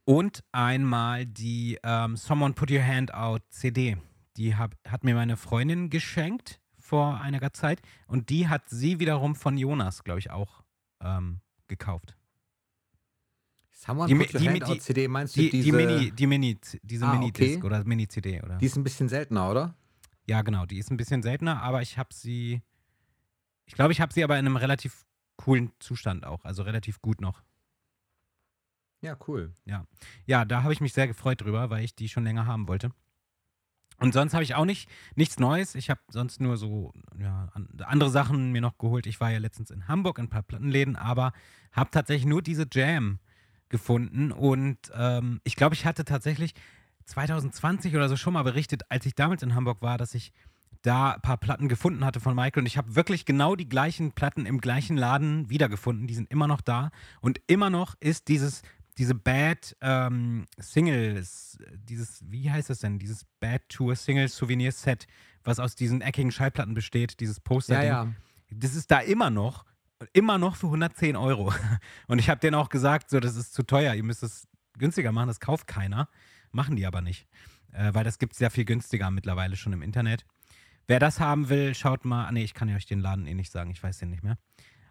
und einmal die ähm, Someone Put Your Hand Out CD. Die hab, hat mir meine Freundin geschenkt vor einiger Zeit und die hat sie wiederum von Jonas, glaube ich, auch ähm, gekauft. Someone Die die Out CD, meinst du Die, diese? die Mini, die Mini, diese Ah, Mini-Disc okay. oder Mini-CD oder. Die ist ein bisschen seltener, oder? Ja, genau, die ist ein bisschen seltener, aber ich habe sie. Ich glaube, ich habe sie aber in einem relativ coolen Zustand auch, also relativ gut noch. Ja, cool. Ja, da habe ich mich sehr gefreut drüber, weil ich die schon länger haben wollte. Und sonst habe ich auch nicht nichts Neues. Ich habe sonst nur so ja, an, andere Sachen mir noch geholt. Ich war ja letztens in Hamburg in ein paar Plattenläden, aber habe tatsächlich nur diese Jam gefunden. Und ähm, ich glaube, ich hatte tatsächlich 2020 oder so schon mal berichtet, als ich damals in Hamburg war, dass ich da ein paar Platten gefunden hatte von Michael. Und ich habe wirklich genau die gleichen Platten im gleichen Laden wiedergefunden. Die sind immer noch da. Und immer noch ist dieses diese Bad ähm, Singles, dieses, wie heißt das denn? Dieses Bad Tour Single Souvenir Set, was aus diesen eckigen Schallplatten besteht, dieses Poster. Ja, ja. Das ist da immer noch, immer noch für 110 Euro. Und ich habe denen auch gesagt, so, das ist zu teuer, ihr müsst es günstiger machen, das kauft keiner. Machen die aber nicht. Äh, weil das gibt es sehr viel günstiger mittlerweile schon im Internet. Wer das haben will, schaut mal. Ah, nee, ich kann ja euch den Laden eh nicht sagen, ich weiß den nicht mehr.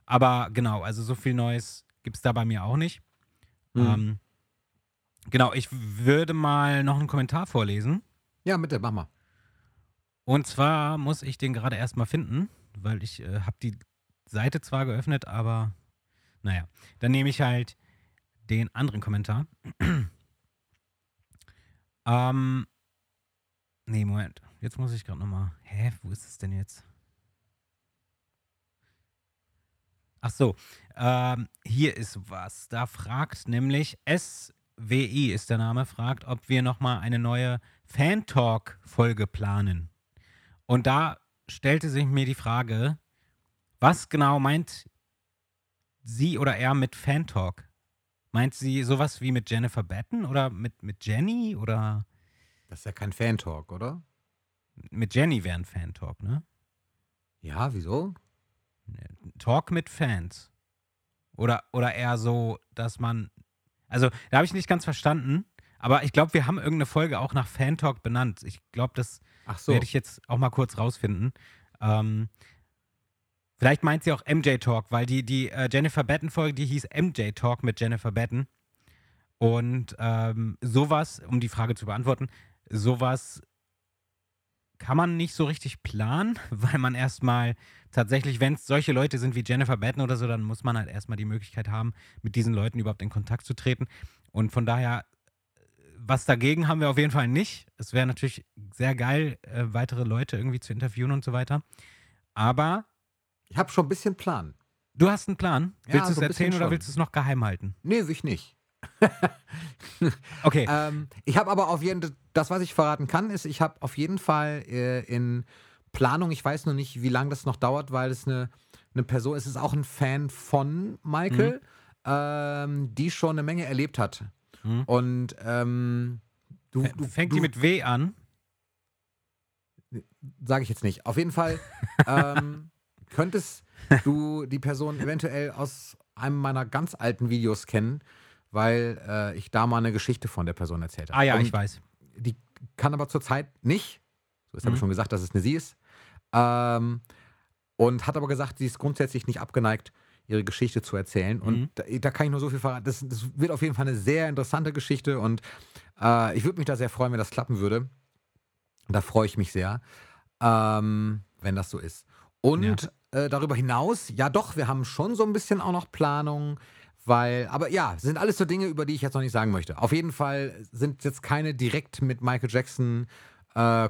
Aber genau, also so viel Neues gibt es da bei mir auch nicht. Mhm. Ähm, genau, ich würde mal noch einen Kommentar vorlesen. Ja, bitte, mach mal. Und zwar muss ich den gerade erstmal finden, weil ich äh, habe die Seite zwar geöffnet, aber naja, dann nehme ich halt den anderen Kommentar. ähm, nee, Moment. Jetzt muss ich gerade nochmal. Hä, wo ist es denn jetzt? Ach so, ähm, hier ist was. Da fragt nämlich SWI ist der Name, fragt, ob wir nochmal eine neue Fan-Talk-Folge planen. Und da stellte sich mir die Frage, was genau meint sie oder er mit Fan-Talk? Meint sie sowas wie mit Jennifer Batten oder mit, mit Jenny oder Das ist ja kein Fan-Talk, oder? mit Jenny wäre ein Fan-Talk, ne? Ja, wieso? Talk mit Fans. Oder, oder eher so, dass man. Also, da habe ich nicht ganz verstanden. Aber ich glaube, wir haben irgendeine Folge auch nach Fan Talk benannt. Ich glaube, das so. werde ich jetzt auch mal kurz rausfinden. Ähm, vielleicht meint sie auch MJ Talk, weil die, die äh, Jennifer Batten-Folge, die hieß MJ Talk mit Jennifer Batten. Und ähm, sowas, um die Frage zu beantworten, sowas kann man nicht so richtig planen, weil man erstmal tatsächlich, wenn es solche Leute sind wie Jennifer Batten oder so, dann muss man halt erstmal die Möglichkeit haben, mit diesen Leuten überhaupt in Kontakt zu treten. Und von daher, was dagegen haben wir auf jeden Fall nicht. Es wäre natürlich sehr geil, äh, weitere Leute irgendwie zu interviewen und so weiter. Aber Ich habe schon ein bisschen Plan. du hast einen Plan. Ja, Willst du es so erzählen oder willst du es noch geheim halten? Nee, will ich nicht. Okay. Ähm, ich habe aber auf jeden Fall, das, was ich verraten kann, ist, ich habe auf jeden Fall äh, in Planung, ich weiß nur nicht, wie lange das noch dauert, weil es eine, eine Person ist, es ist auch ein Fan von Michael, ähm, die schon eine Menge erlebt hat. Mhm. Und ähm, du, du, Fängt du, die mit W an? Sage ich jetzt nicht. Auf jeden Fall ähm, könntest du die Person eventuell aus einem meiner ganz alten Videos kennen, weil äh, ich da mal eine Geschichte von der Person erzählt habe. Ah ja, Und ich weiß. die kann aber zurzeit nicht. So, jetzt habe Mhm. ich schon gesagt, dass es eine sie ist. Ähm, und hat aber gesagt, sie ist grundsätzlich nicht abgeneigt, ihre Geschichte zu erzählen. Und Mhm. da, da kann ich nur so viel verraten. Das, das wird auf jeden Fall eine sehr interessante Geschichte und äh, ich würde mich da sehr freuen, wenn das klappen würde. Da freue ich mich sehr, ähm, wenn das so ist. Und äh, darüber hinaus, ja doch, wir haben schon so ein bisschen auch noch Planung, weil, aber ja, sind alles so Dinge, über die ich jetzt noch nicht sagen möchte. Auf jeden Fall sind jetzt keine direkt mit Michael Jackson äh,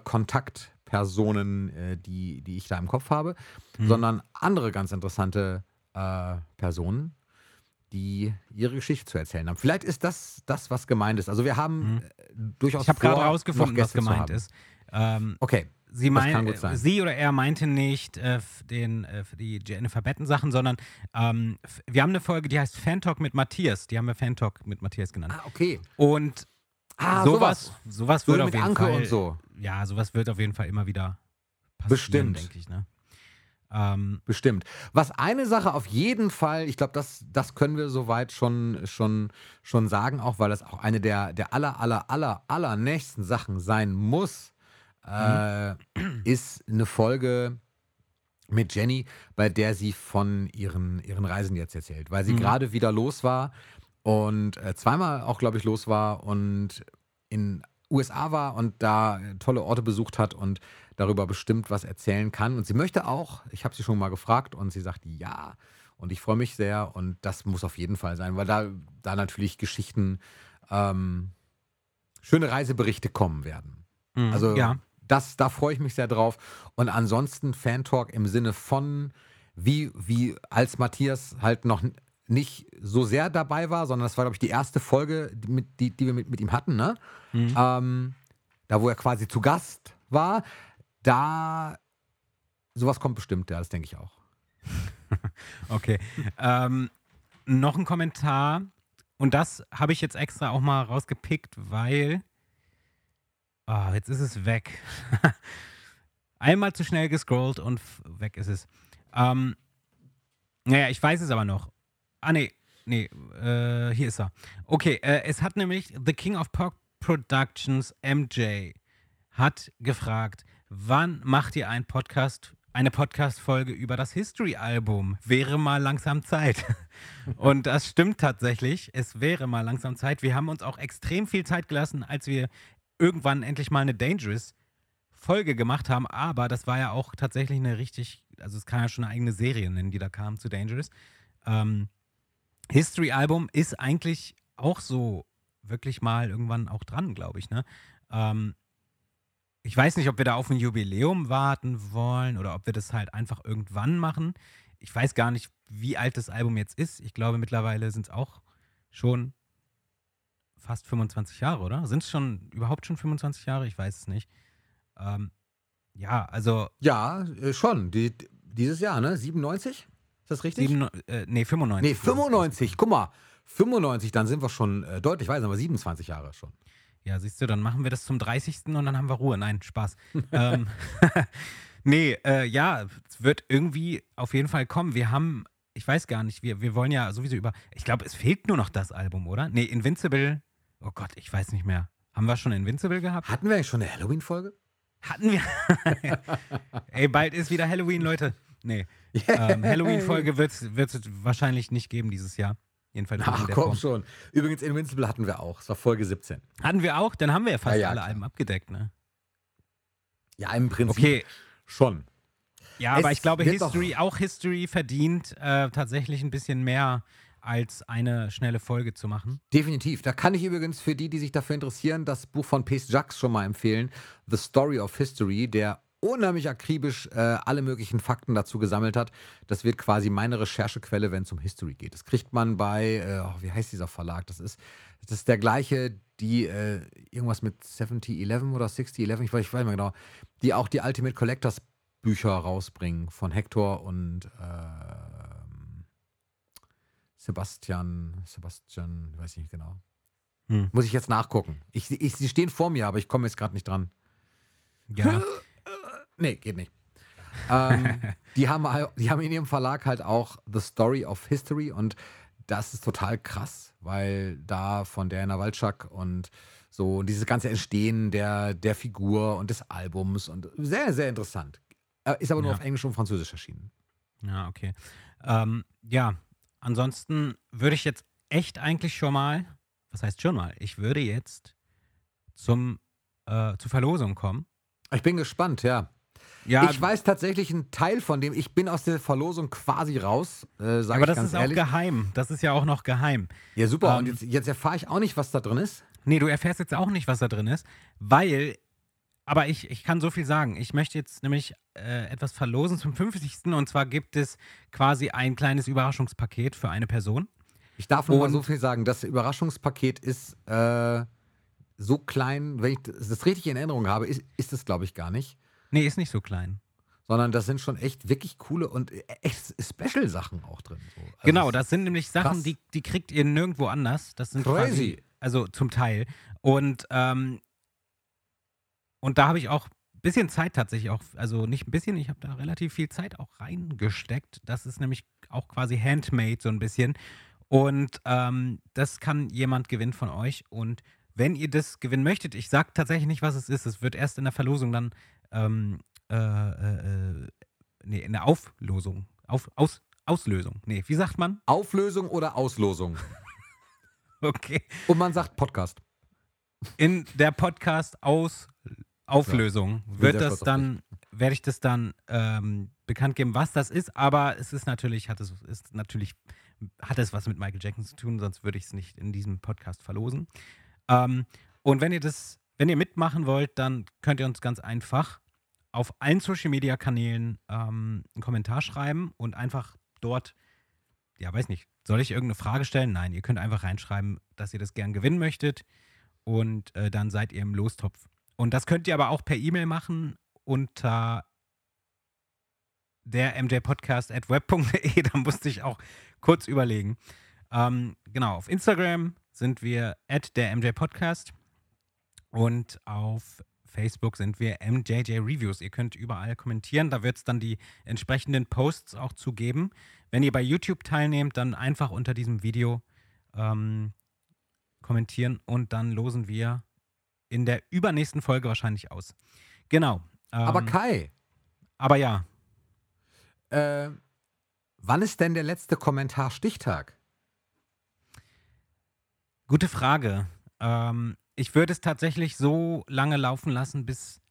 Kontaktpersonen, äh, die, die ich da im Kopf habe, Mhm. sondern andere ganz interessante äh, Personen, die ihre Geschichte zu erzählen haben. Vielleicht ist das das, was gemeint ist. Also wir haben Mhm. äh, durchaus Ich habe gerade rausgefunden, was gemeint ist. Ähm, Okay, sie, mein, sie oder er meinte nicht äh, den, äh, die Jennifer Batten Sachen, sondern ähm, wir haben eine Folge, die heißt Fan Talk mit Matthias. Die haben wir Fan Talk mit Matthias genannt. ah, okay. Und Ah, sowas, sowas So wird auf mit jeden Anke Fall. und so. Ja, sowas wird auf jeden Fall immer wieder passieren, Bestimmt. denke ich. Ne? Ähm, Bestimmt. Was eine Sache auf jeden Fall, ich glaube, das, das können wir soweit schon, schon, schon sagen, auch weil das auch eine der, der aller, aller, aller, aller nächsten Sachen sein muss, äh, ist eine Folge mit Jenny, bei der sie von ihren, ihren Reisen jetzt erzählt, weil sie Mhm. gerade wieder los war und äh, zweimal auch, glaube ich, los war und in USA war und da äh, tolle Orte besucht hat und darüber bestimmt was erzählen kann. Und sie möchte auch, ich habe sie schon mal gefragt und sie sagt ja. Und ich freue mich sehr und das muss auf jeden Fall sein, weil da, da natürlich Geschichten, ähm, schöne Reiseberichte kommen werden. mh, Also ja. das, da freue ich mich sehr drauf. Und ansonsten Fan-Talk im Sinne von, wie, wie als Matthias halt noch nicht so sehr dabei war, sondern das war, glaube ich, die erste Folge, die, mit, die, die wir mit, mit ihm hatten, ne? Mhm. Ähm, da, wo er quasi zu Gast war, da sowas kommt bestimmt, ja, das denke ich auch. Okay. ähm, noch ein Kommentar. Und das habe ich jetzt extra auch mal rausgepickt, weil. Ah, jetzt ist es weg. Einmal zu schnell gescrollt und weg ist es. Ähm, naja, ich weiß es aber noch. Ah, nee. Nee, äh, hier ist er. Okay, äh, es hat nämlich The King of Pop Productions, MJ, hat gefragt, wann macht ihr einen Podcast, eine Podcast-Folge über das History-Album? Wäre mal langsam Zeit. Und das stimmt tatsächlich. Es wäre mal langsam Zeit. Wir haben uns auch extrem viel Zeit gelassen, als wir irgendwann endlich mal eine Dangerous-Folge gemacht haben. Aber das war ja auch tatsächlich eine richtig, also es kann ja schon eine eigene Serie nennen, die da kam zu Dangerous. Ähm, History-Album ist eigentlich auch so wirklich mal irgendwann auch dran, glaube ich. Ne? Ähm, ich weiß nicht, ob wir da auf ein Jubiläum warten wollen oder ob wir das halt einfach irgendwann machen. Ich weiß gar nicht, wie alt das Album jetzt ist. Ich glaube, mittlerweile sind es auch schon fast 25 Jahre, oder? Sind es schon überhaupt schon 25 Jahre? Ich weiß es nicht. Ähm, ja, also Ja, äh, schon. Die, dieses Jahr, ne? 97? Ist das richtig? sieben, äh, nee, 95. nee, 95. Guck mal. 95, dann sind wir schon äh, deutlich weiter, aber 27 Jahre schon. Ja, siehst du, dann machen wir das zum 30. und dann haben wir Ruhe. Nein, Spaß. ähm, Nee, äh, ja, es wird irgendwie auf jeden Fall kommen. Wir haben, ich weiß gar nicht, wir, wir wollen ja sowieso über, ich glaube, es fehlt nur noch das Album, oder? Nee, Invincible, oh Gott, ich weiß nicht mehr. Haben wir schon Invincible gehabt? Hatten wir eigentlich schon eine Halloween-Folge? Hatten wir. Ey, bald ist wieder Halloween, Leute. Nee. Ähm, Halloween-Folge wird es wahrscheinlich nicht geben dieses Jahr. Jedenfalls nicht Ach komm Form. schon. Übrigens, Invincible hatten wir auch. Es war Folge 17. Hatten wir auch? Dann haben wir ja fast Ja, ja, alle klar. Alben abgedeckt, ne? Ja, im Prinzip Okay. schon. Ja, aber Es ich glaube, History, auch History verdient äh, tatsächlich ein bisschen mehr als eine schnelle Folge zu machen. Definitiv. Da kann ich übrigens für die, die sich dafür interessieren, das Buch von Pace Jacques schon mal empfehlen. The Story of History, der unheimlich akribisch äh, alle möglichen Fakten dazu gesammelt hat. Das wird quasi meine Recherchequelle, wenn es um History geht. Das kriegt man bei, äh, oh, wie heißt dieser Verlag? Das ist, das ist der gleiche, die äh, irgendwas mit 7011 oder 6011, ich weiß, ich weiß nicht mehr genau, die auch die Ultimate Collectors Bücher rausbringen von Hector und ähm, Sebastian, Sebastian, weiß ich nicht genau. Hm. Muss ich jetzt nachgucken. Ich, ich, sie stehen vor mir, aber ich komme jetzt gerade nicht dran. Ja. Nee, geht nicht. ähm, die, haben, die haben in ihrem Verlag halt auch The Story of History und das ist total krass, weil da von Diana Walczak und so und dieses ganze Entstehen der, der Figur und des Albums und sehr, sehr interessant. Äh, Ist aber nur Ja. auf Englisch und Französisch erschienen. Ja, okay. Ähm, ja, ansonsten würde ich jetzt echt eigentlich schon mal, was heißt schon mal, ich würde jetzt zum, äh, zur Verlosung kommen. Ich bin gespannt, ja. Ja, ich weiß tatsächlich einen Teil von dem. Ich bin aus der Verlosung quasi raus, äh, sage aber ich das ganz ist auch ehrlich. geheim. Das ist ja auch noch geheim. Ja, super. Ähm, und jetzt, jetzt erfahre ich auch nicht, was da drin ist. Nee, du erfährst jetzt auch nicht, was da drin ist, weil, aber ich, ich kann so viel sagen. Ich möchte jetzt nämlich äh, etwas verlosen zum 50. Und zwar gibt es quasi ein kleines Überraschungspaket für eine Person. Ich darf nur mal so viel sagen. Das Überraschungspaket ist äh, so klein, wenn ich das richtig in Erinnerung habe, ist, ist es, glaube ich, gar nicht. Nee, ist nicht so klein. Sondern das sind schon echt wirklich coole und echt Special-Sachen auch drin. So. Also genau, das sind nämlich Sachen, krass. die, die kriegt ihr nirgendwo anders. Das sind Crazy. quasi, also zum Teil. Und, ähm, und da habe ich auch ein bisschen Zeit tatsächlich auch, also nicht ein bisschen, ich habe da relativ viel Zeit auch reingesteckt. Das ist nämlich auch quasi handmade so ein bisschen. Und ähm, das kann jemand gewinnen von euch. Und wenn ihr das gewinnen möchtet, ich sage tatsächlich nicht, was es ist. Es wird erst in der Verlosung dann, ähm, äh, äh, äh, nee, in der Auflosung, auf, aus, Auslösung. Nee, wie sagt man? Auflösung oder Auslosung. Okay. Und man sagt Podcast. In der Podcast aus Auflösung wird sehr das dann, werde ich das dann ähm, bekannt geben, was das ist. Aber es ist natürlich, hat es ist natürlich, hat es was mit Michael Jackson zu tun, sonst würde ich es nicht in diesem Podcast verlosen. Ähm, und wenn ihr das, wenn ihr mitmachen wollt, dann könnt ihr uns ganz einfach auf allen Social Media Kanälen ähm, einen Kommentar schreiben und einfach dort, ja, weiß nicht, soll ich irgendeine Frage stellen? Nein, ihr könnt einfach reinschreiben, dass ihr das gern gewinnen möchtet und äh, dann seid ihr im Lostopf. Und das könnt ihr aber auch per E-Mail machen unter der mjpodcast.web.de. Da musste ich auch kurz überlegen. Ähm, genau, auf Instagram sind wir at der mjpodcast und auf Facebook sind wir MJJ Reviews. Ihr könnt überall kommentieren. Da wird es dann die entsprechenden Posts auch zu geben. Wenn ihr bei YouTube teilnehmt, dann einfach unter diesem Video ähm, kommentieren und dann losen wir in der übernächsten Folge wahrscheinlich aus. Genau. Ähm, Aber Kai, aber ja, äh, wann ist denn der letzte Kommentar Stichtag? gute Frage. Ähm, ich würde es tatsächlich so lange laufen lassen, bis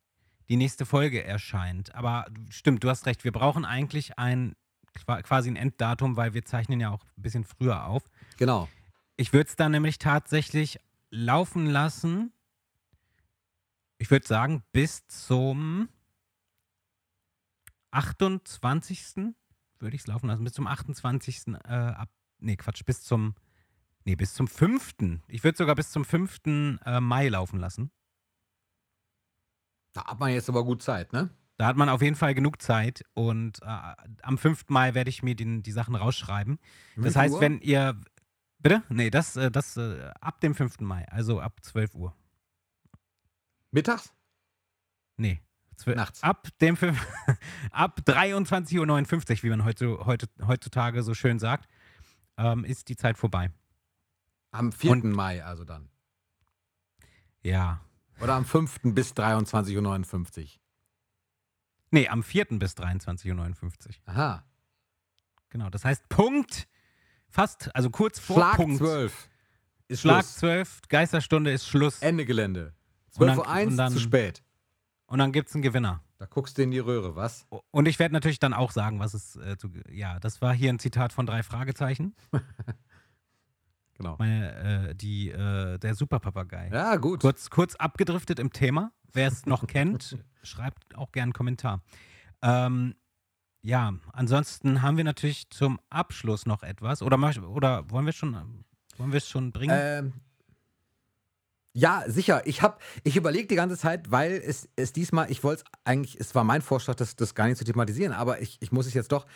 die nächste Folge erscheint. Aber stimmt, du hast recht. Wir brauchen eigentlich ein qua- quasi ein Enddatum, weil wir zeichnen ja auch ein bisschen früher auf. Genau. Ich würde es dann nämlich tatsächlich laufen lassen. Ich würde sagen, bis zum 28. würde ich es laufen lassen. Bis zum 28. Äh, ab. Nee, Quatsch, bis zum. Nee, bis zum 5. Ich würde sogar bis zum 5. Äh, Mai laufen lassen. Da hat man jetzt aber gut Zeit, ne? Da hat man auf jeden Fall genug Zeit und äh, am 5. Mai werde ich mir den, die Sachen rausschreiben. Das heißt, Uhr? wenn ihr. Bitte? Nee, das, äh, das äh, ab dem 5. Mai, also ab 12 Uhr. Mittags? Nee, Nachts. Ab dem ab 23.59 Uhr, wie man heute, heute, heutzutage so schön sagt, ähm, ist die Zeit vorbei. Am 4. Und- Mai also dann. Ja. Oder am 5. bis 23.59 Uhr. Nee, am 4. bis 23.59 Uhr. Aha. Genau. Das heißt, Punkt, fast, also kurz vor Schlag Punkt. 12. Ist Schlag Schluss. 12, Geisterstunde ist Schluss. Ende Gelände. Und dann- 12.01 und Uhr dann- zu spät. Und dann gibt es einen Gewinner. Da guckst du in die Röhre, was? Und ich werde natürlich dann auch sagen, was es äh, zu. Ja, das war hier ein Zitat von drei Fragezeichen. Genau. Meine, äh, die, äh, der Superpapagei. Ja, gut. Kurz, kurz abgedriftet im Thema. Wer es noch kennt, schreibt auch gerne einen Kommentar. Ähm, ja, ansonsten haben wir natürlich zum Abschluss noch etwas. Oder, oder wollen wir es schon, wollen wir es schon bringen? Ähm, ja, sicher. Ich habe, ich überlege die ganze Zeit, weil es, es diesmal, ich wollte es eigentlich, es war mein Vorschlag, das, das gar nicht zu thematisieren, aber ich, ich muss es jetzt doch,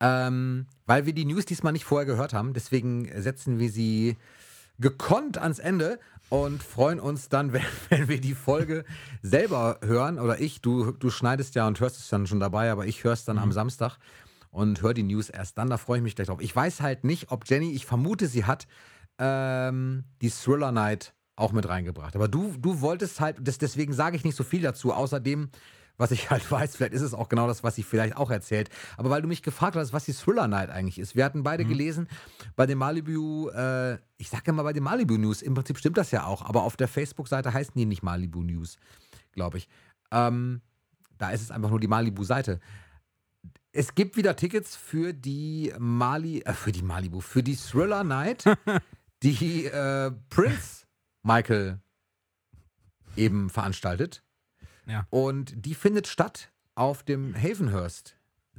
ähm, weil wir die News diesmal nicht vorher gehört haben, deswegen setzen wir sie gekonnt ans Ende und freuen uns dann, wenn, wenn wir die Folge selber hören. Oder ich, du, du schneidest ja und hörst es dann schon dabei, aber ich höre es dann am Samstag und höre die News erst dann. Da freue ich mich gleich drauf. Ich weiß halt nicht, ob Jenny, ich vermute, sie hat ähm, die Thriller Night auch mit reingebracht. Aber du, du wolltest halt, das, deswegen sage ich nicht so viel dazu, außerdem, was ich halt weiß, vielleicht ist es auch genau das, was sie vielleicht auch erzählt. Aber weil du mich gefragt hast, was die Thriller Night eigentlich ist. Wir hatten beide gelesen bei dem Malibu, äh, ich sage immer bei den Malibu News, im Prinzip stimmt das ja auch, aber auf der Facebook-Seite heißen die nicht Malibu News, glaube ich. Ähm, da ist es einfach nur die Malibu-Seite. Es gibt wieder Tickets für die Mali, äh, für die Malibu, für die Thriller Night, die äh, Prince Michael eben veranstaltet. Ja. Und die findet statt auf dem Havenhurst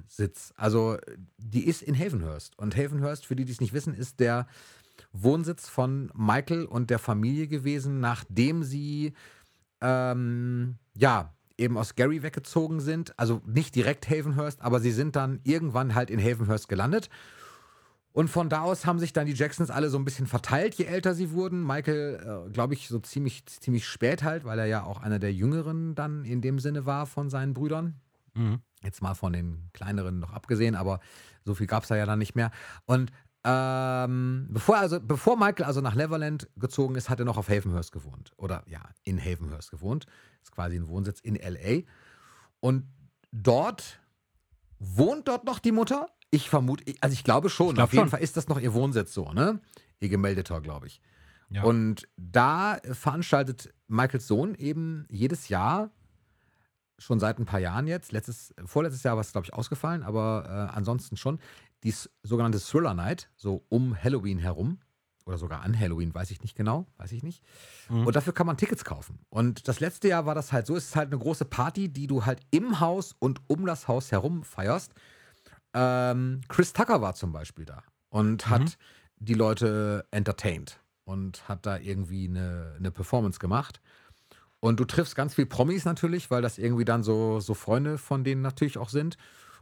Sitz. Also die ist in Havenhurst. Und Havenhurst, für die, die es nicht wissen, ist der Wohnsitz von Michael und der Familie gewesen, nachdem sie ähm, ja eben aus Gary weggezogen sind. Also nicht direkt Havenhurst, aber sie sind dann irgendwann halt in Havenhurst gelandet. Und von da aus haben sich dann die Jacksons alle so ein bisschen verteilt, je älter sie wurden. Michael, äh, glaube ich, so ziemlich, ziemlich spät halt, weil er ja auch einer der Jüngeren dann in dem Sinne war von seinen Brüdern. Mhm. Jetzt mal von den kleineren noch abgesehen, aber so viel gab es da ja dann nicht mehr. Und ähm, bevor, also, bevor Michael also nach Neverland gezogen ist, hat er noch auf Havenhurst gewohnt. Oder ja, in Havenhurst gewohnt. Ist quasi ein Wohnsitz in L.A. Und dort wohnt dort noch die Mutter. Ich vermute, also ich glaube schon. Ich auf jeden schon. Fall ist das noch ihr Wohnsitz so, ne? Ihr gemeldeter, glaube ich. Ja. Und da veranstaltet Michaels Sohn eben jedes Jahr, schon seit ein paar Jahren jetzt, letztes, vorletztes Jahr war es, glaube ich, ausgefallen, aber äh, ansonsten schon, die sogenannte Thriller Night, so um Halloween herum. Oder sogar an Halloween, weiß ich nicht genau, weiß ich nicht. Mhm. Und dafür kann man Tickets kaufen. Und das letzte Jahr war das halt so, es ist halt eine große Party, die du halt im Haus und um das Haus herum feierst. Ähm, Chris Tucker war zum Beispiel da und hat Mhm. die Leute entertained und hat da irgendwie eine, eine Performance gemacht. Und du triffst ganz viel Promis natürlich, weil das irgendwie dann so, so Freunde von denen natürlich auch sind.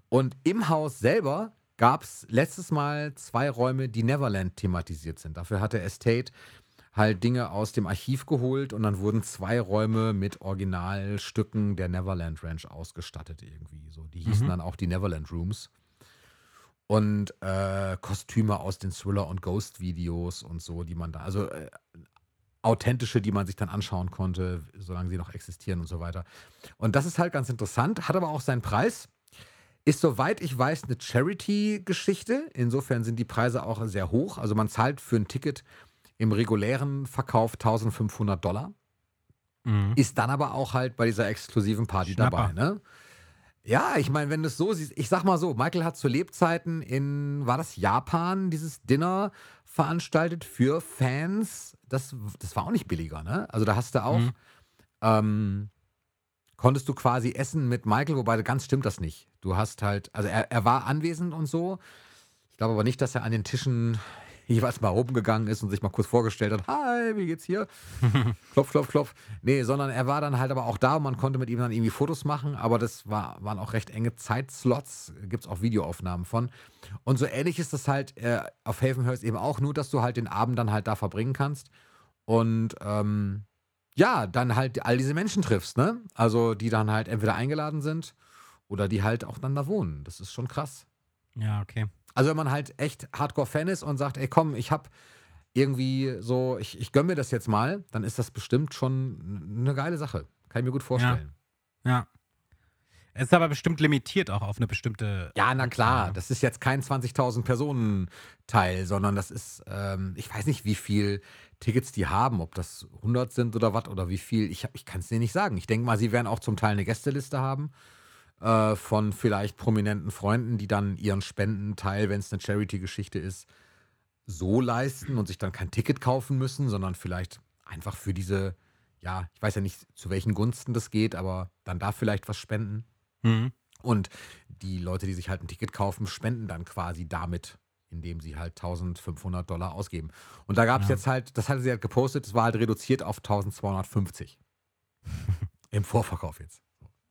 Und im Haus selber gab es letztes Mal zwei Räume, die Neverland thematisiert sind. Dafür hatte Estate halt Dinge aus dem Archiv geholt und dann wurden zwei Räume mit Originalstücken der Neverland Ranch ausgestattet irgendwie. So, die hießen Mhm. dann auch die Neverland Rooms. Und äh, Kostüme aus den Thriller- und Ghost-Videos und so, die man da, also äh, authentische, die man sich dann anschauen konnte, solange sie noch existieren und so weiter. Und das ist halt ganz interessant, hat aber auch seinen Preis. Ist, soweit ich weiß, eine Charity-Geschichte. Insofern sind die Preise auch sehr hoch. Also man zahlt für ein Ticket im regulären Verkauf 1500 Dollar. Mhm. Ist dann aber auch halt bei dieser exklusiven Party Schnapper. dabei, ne? Ja, ich meine, wenn du es so siehst, ich sag mal so, Michael hat zu Lebzeiten in, war das Japan, dieses Dinner veranstaltet für Fans. Das, das war auch nicht billiger, ne? Also da hast du auch, Mhm. ähm, konntest du quasi essen mit Michael, wobei ganz stimmt das nicht. Du hast halt, also er, er war anwesend und so. Ich glaube aber nicht, dass er an den Tischen jeweils mal rumgegangen ist und sich mal kurz vorgestellt hat, hi, wie geht's hier? klopf, klopf, klopf. Nee, sondern er war dann halt aber auch da und man konnte mit ihm dann irgendwie Fotos machen, aber das war, waren auch recht enge Zeitslots, gibt es auch Videoaufnahmen von. Und so ähnlich ist das halt äh, auf Havenhurst eben auch, nur dass du halt den Abend dann halt da verbringen kannst. Und ähm, ja, dann halt all diese Menschen triffst, ne? Also die dann halt entweder eingeladen sind oder die halt auch dann da wohnen. Das ist schon krass. Ja, okay. Also wenn man halt echt Hardcore-Fan ist und sagt, ey komm, ich hab irgendwie so, ich, ich gönn mir das jetzt mal, dann ist das bestimmt schon eine geile Sache. Kann ich mir gut vorstellen. Ja. Es ist aber bestimmt limitiert auch auf eine bestimmte. Ja, na klar, Anzahl. das ist jetzt kein 20.000 Personen Teil, sondern das ist, ähm, ich weiß nicht, wie viel Tickets die haben, ob das 100 sind oder was oder wie viel. Ich, ich kann es dir nicht sagen. Ich denke mal, sie werden auch zum Teil eine Gästeliste haben äh, von vielleicht prominenten Freunden, die dann ihren Spendenteil, wenn es eine Charity-Geschichte ist, so leisten und sich dann kein Ticket kaufen müssen, sondern vielleicht einfach für diese, ja, ich weiß ja nicht, zu welchen Gunsten das geht, aber dann da vielleicht was spenden. Mhm. Und die Leute, die sich halt ein Ticket kaufen, spenden dann quasi damit, indem sie halt 1500 Dollar ausgeben. Und da gab es Ja. jetzt halt, das hatte sie halt gepostet, es war halt reduziert auf 1250. Im Vorverkauf jetzt.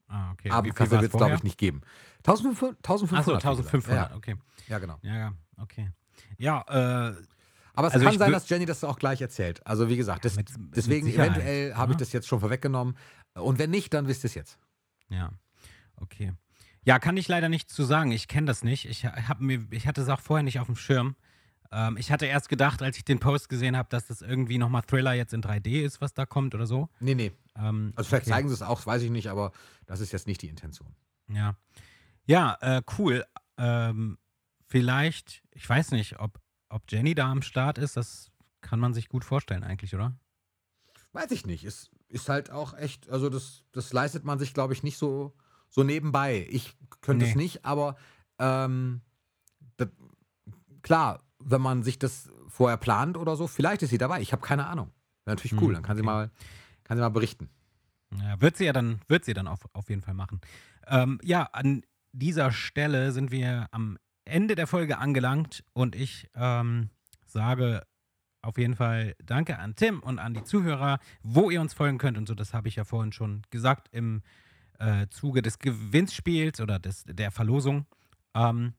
Ah, okay. Wie viel Abendkasse wird es, glaube ich, nicht geben. 1500. 1500 Achso, hat sie gesagt. 1500, Ja, okay. ja, genau. Ja, ja, okay. Ja, äh, Aber es Also kann sein, dass Jenny das auch gleich erzählt. Also wie gesagt, das, mit- mit deswegen Sicherheit, eventuell habe ich ne? das jetzt schon vorweggenommen. Und wenn nicht, dann wisst ihr es jetzt. Ja, okay. Ja, kann ich leider nicht zu sagen. Ich kenne das nicht. Ich, hab mir, ich hatte es auch vorher nicht auf dem Schirm. Ähm, ich hatte erst gedacht, als ich den Post gesehen habe, dass das irgendwie nochmal Thriller jetzt in 3D ist, was da kommt oder so. Nee, nee. Ähm, Also vielleicht okay. zeigen sie es auch, weiß ich nicht, aber das ist jetzt nicht die Intention. Ja. Ja, äh, cool. Ähm, vielleicht, ich weiß nicht, ob, ob Jenny da am Start ist, das kann man sich gut vorstellen eigentlich, oder? Weiß ich nicht. Es ist halt auch echt, also das, das leistet man sich, glaube ich, nicht so, so nebenbei. Ich könnte es Nee. nicht, aber ähm, das, klar, wenn man sich das vorher plant oder so, vielleicht ist sie dabei. Ich habe keine Ahnung. Wäre natürlich cool. Hm, Dann kann sie mal, kann sie mal berichten. Ja, wird sie ja dann, wird sie dann auf, auf jeden Fall machen. Ähm, ja, an dieser Stelle sind wir am Ende der Folge angelangt und ich ähm, sage auf jeden Fall Danke an Tim und an die Zuhörer, wo ihr uns folgen könnt und so. Das habe ich ja vorhin schon gesagt im äh, Zuge des Gewinnspiels oder des, der Verlosung. Ähm,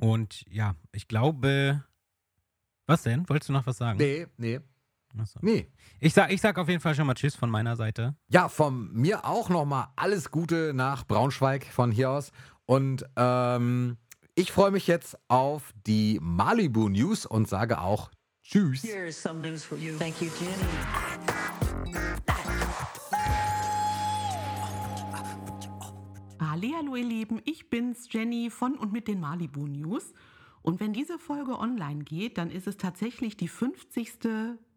und ja, ich glaube. Was denn? Wolltest du noch was sagen? Nee, nee, Achso. nee. Ich sag, ich sag auf jeden Fall schon mal Tschüss von meiner Seite. Ja, von mir auch nochmal alles Gute nach Braunschweig von hier aus. Und ähm, ich freue mich jetzt auf die Malibu News und sage auch Tschüss. Here is some news for you. Thank you, Jenny. Hallo ihr Lieben, ich bin's Jenny von und mit den Malibu News. Und wenn diese Folge online geht, dann ist es tatsächlich die 50.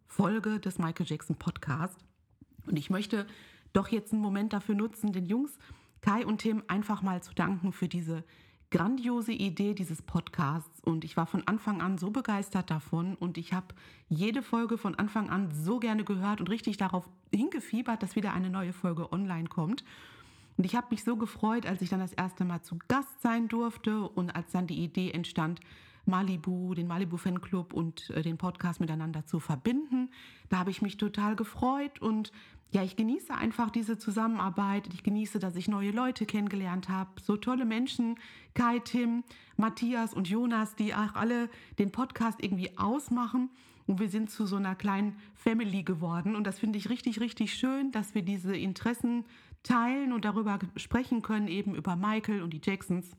Folge des Michael Jackson Podcast. Und ich möchte doch jetzt einen Moment dafür nutzen, den Jungs Kai und Tim einfach mal zu danken für diese grandiose Idee dieses Podcasts. Und ich war von Anfang an so begeistert davon und ich habe jede Folge von Anfang an so gerne gehört und richtig darauf hingefiebert, dass wieder eine neue Folge online kommt. Und ich habe mich so gefreut, als ich dann das erste Mal zu Gast sein durfte und als dann die Idee entstand, Malibu, den Malibu Fanclub und äh, den Podcast miteinander zu verbinden. Da habe ich mich total gefreut und ja, ich genieße einfach diese Zusammenarbeit. Ich genieße, dass ich neue Leute kennengelernt habe. So tolle Menschen, Kai, Tim, Matthias und Jonas, die auch alle den Podcast irgendwie ausmachen. Und wir sind zu so einer kleinen Family geworden. Und das finde ich richtig, richtig schön, dass wir diese Interessen teilen und darüber sprechen können, eben über Michael und die Jacksons.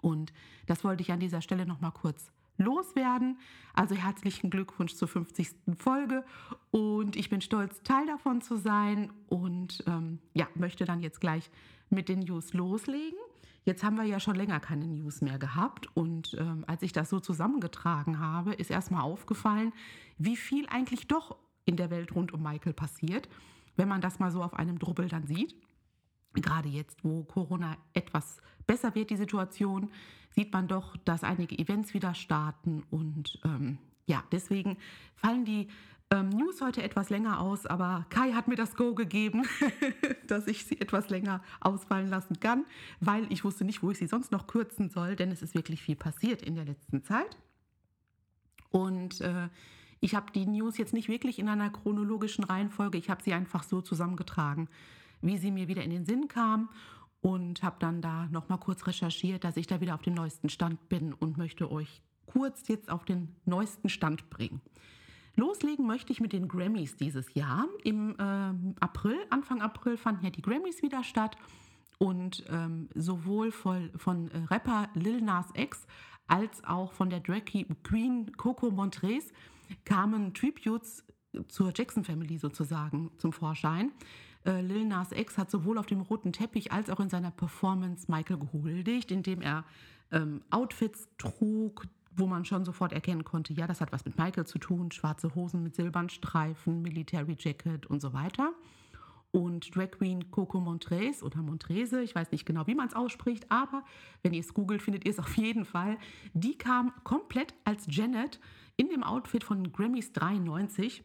Und das wollte ich an dieser Stelle noch mal kurz loswerden. Also herzlichen Glückwunsch zur 50. Folge und ich bin stolz, Teil davon zu sein und ähm, ja, möchte dann jetzt gleich mit den News loslegen. Jetzt haben wir ja schon länger keine News mehr gehabt und ähm, als ich das so zusammengetragen habe, ist erstmal aufgefallen, wie viel eigentlich doch in der Welt rund um Michael passiert, wenn man das mal so auf einem Drubbel dann sieht. Gerade jetzt, wo Corona etwas besser wird, die Situation, sieht man doch, dass einige Events wieder starten. Und ähm, ja, deswegen fallen die ähm, News heute etwas länger aus. Aber Kai hat mir das Go gegeben, dass ich sie etwas länger ausfallen lassen kann, weil ich wusste nicht, wo ich sie sonst noch kürzen soll, denn es ist wirklich viel passiert in der letzten Zeit. Und äh, ich habe die News jetzt nicht wirklich in einer chronologischen Reihenfolge. Ich habe sie einfach so zusammengetragen, wie sie mir wieder in den Sinn kam und habe dann da noch mal kurz recherchiert, dass ich da wieder auf dem neuesten Stand bin und möchte euch kurz jetzt auf den neuesten Stand bringen. Loslegen möchte ich mit den Grammys dieses Jahr. Im ähm, April, Anfang April fanden ja die Grammys wieder statt. Und ähm, sowohl von, von äh, Rapper Lil Nas X als auch von der Drag Queen Coco Montrez kamen Tributes zur Jackson Family sozusagen zum Vorschein. Äh, Lil Nas X hat sowohl auf dem roten Teppich als auch in seiner Performance Michael gehuldigt, indem er ähm, Outfits trug, wo man schon sofort erkennen konnte, ja, das hat was mit Michael zu tun, schwarze Hosen mit Silbernstreifen, Military Jacket und so weiter. Und Drag Queen Coco Montrese oder Montrese, ich weiß nicht genau, wie man es ausspricht, aber wenn ihr es googelt, findet ihr es auf jeden Fall. Die kam komplett als Janet in dem Outfit von Grammys 93,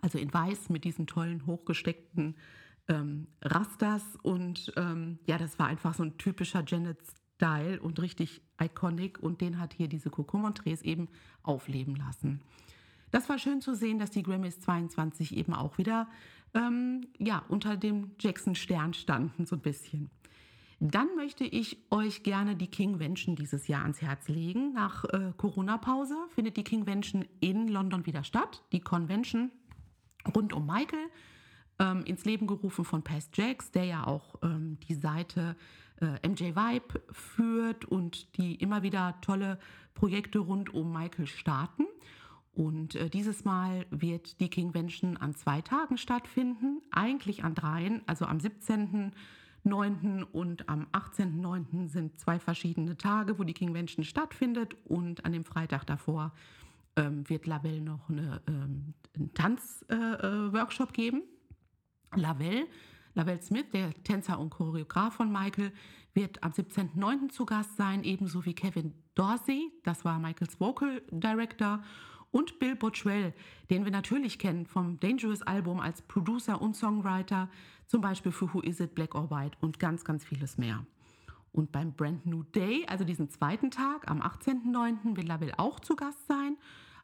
also in weiß mit diesen tollen hochgesteckten ähm, Rasters. Und ähm, ja, das war einfach so ein typischer Janet-Style und richtig iconic. Und den hat hier diese Coco Montrese eben aufleben lassen. Das war schön zu sehen, dass die Grammys 22 eben auch wieder ähm, ja, unter dem Jackson-Stern standen, so ein bisschen. Dann möchte ich euch gerne die Kingvention dieses Jahr ans Herz legen. Nach äh, Corona-Pause findet die Kingvention in London wieder statt. Die Convention rund um Michael, ähm, ins Leben gerufen von Past Jacks, der ja auch ähm, die Seite äh, MJ Vibe führt und die immer wieder tolle Projekte rund um Michael starten. Und äh, dieses Mal wird die Kingvention an zwei Tagen stattfinden, eigentlich an dreien, also am 17.09. und am 18.09. sind zwei verschiedene Tage, wo die Kingvention stattfindet und an dem Freitag davor ähm, wird Lavelle noch eine, ähm, einen Tanzworkshop äh, äh geben. Lavelle, Lavelle Smith, der Tänzer und Choreograf von Michael, wird am 17.09. zu Gast sein, ebenso wie Kevin Dorsey, das war Michaels Vocal Director und Bill Bottrell, den wir natürlich kennen vom Dangerous Album als Producer und Songwriter, zum Beispiel für Who Is It, Black or White und ganz, ganz vieles mehr. Und beim Brand New Day, also diesen zweiten Tag am 18.09., will Label auch zu Gast sein.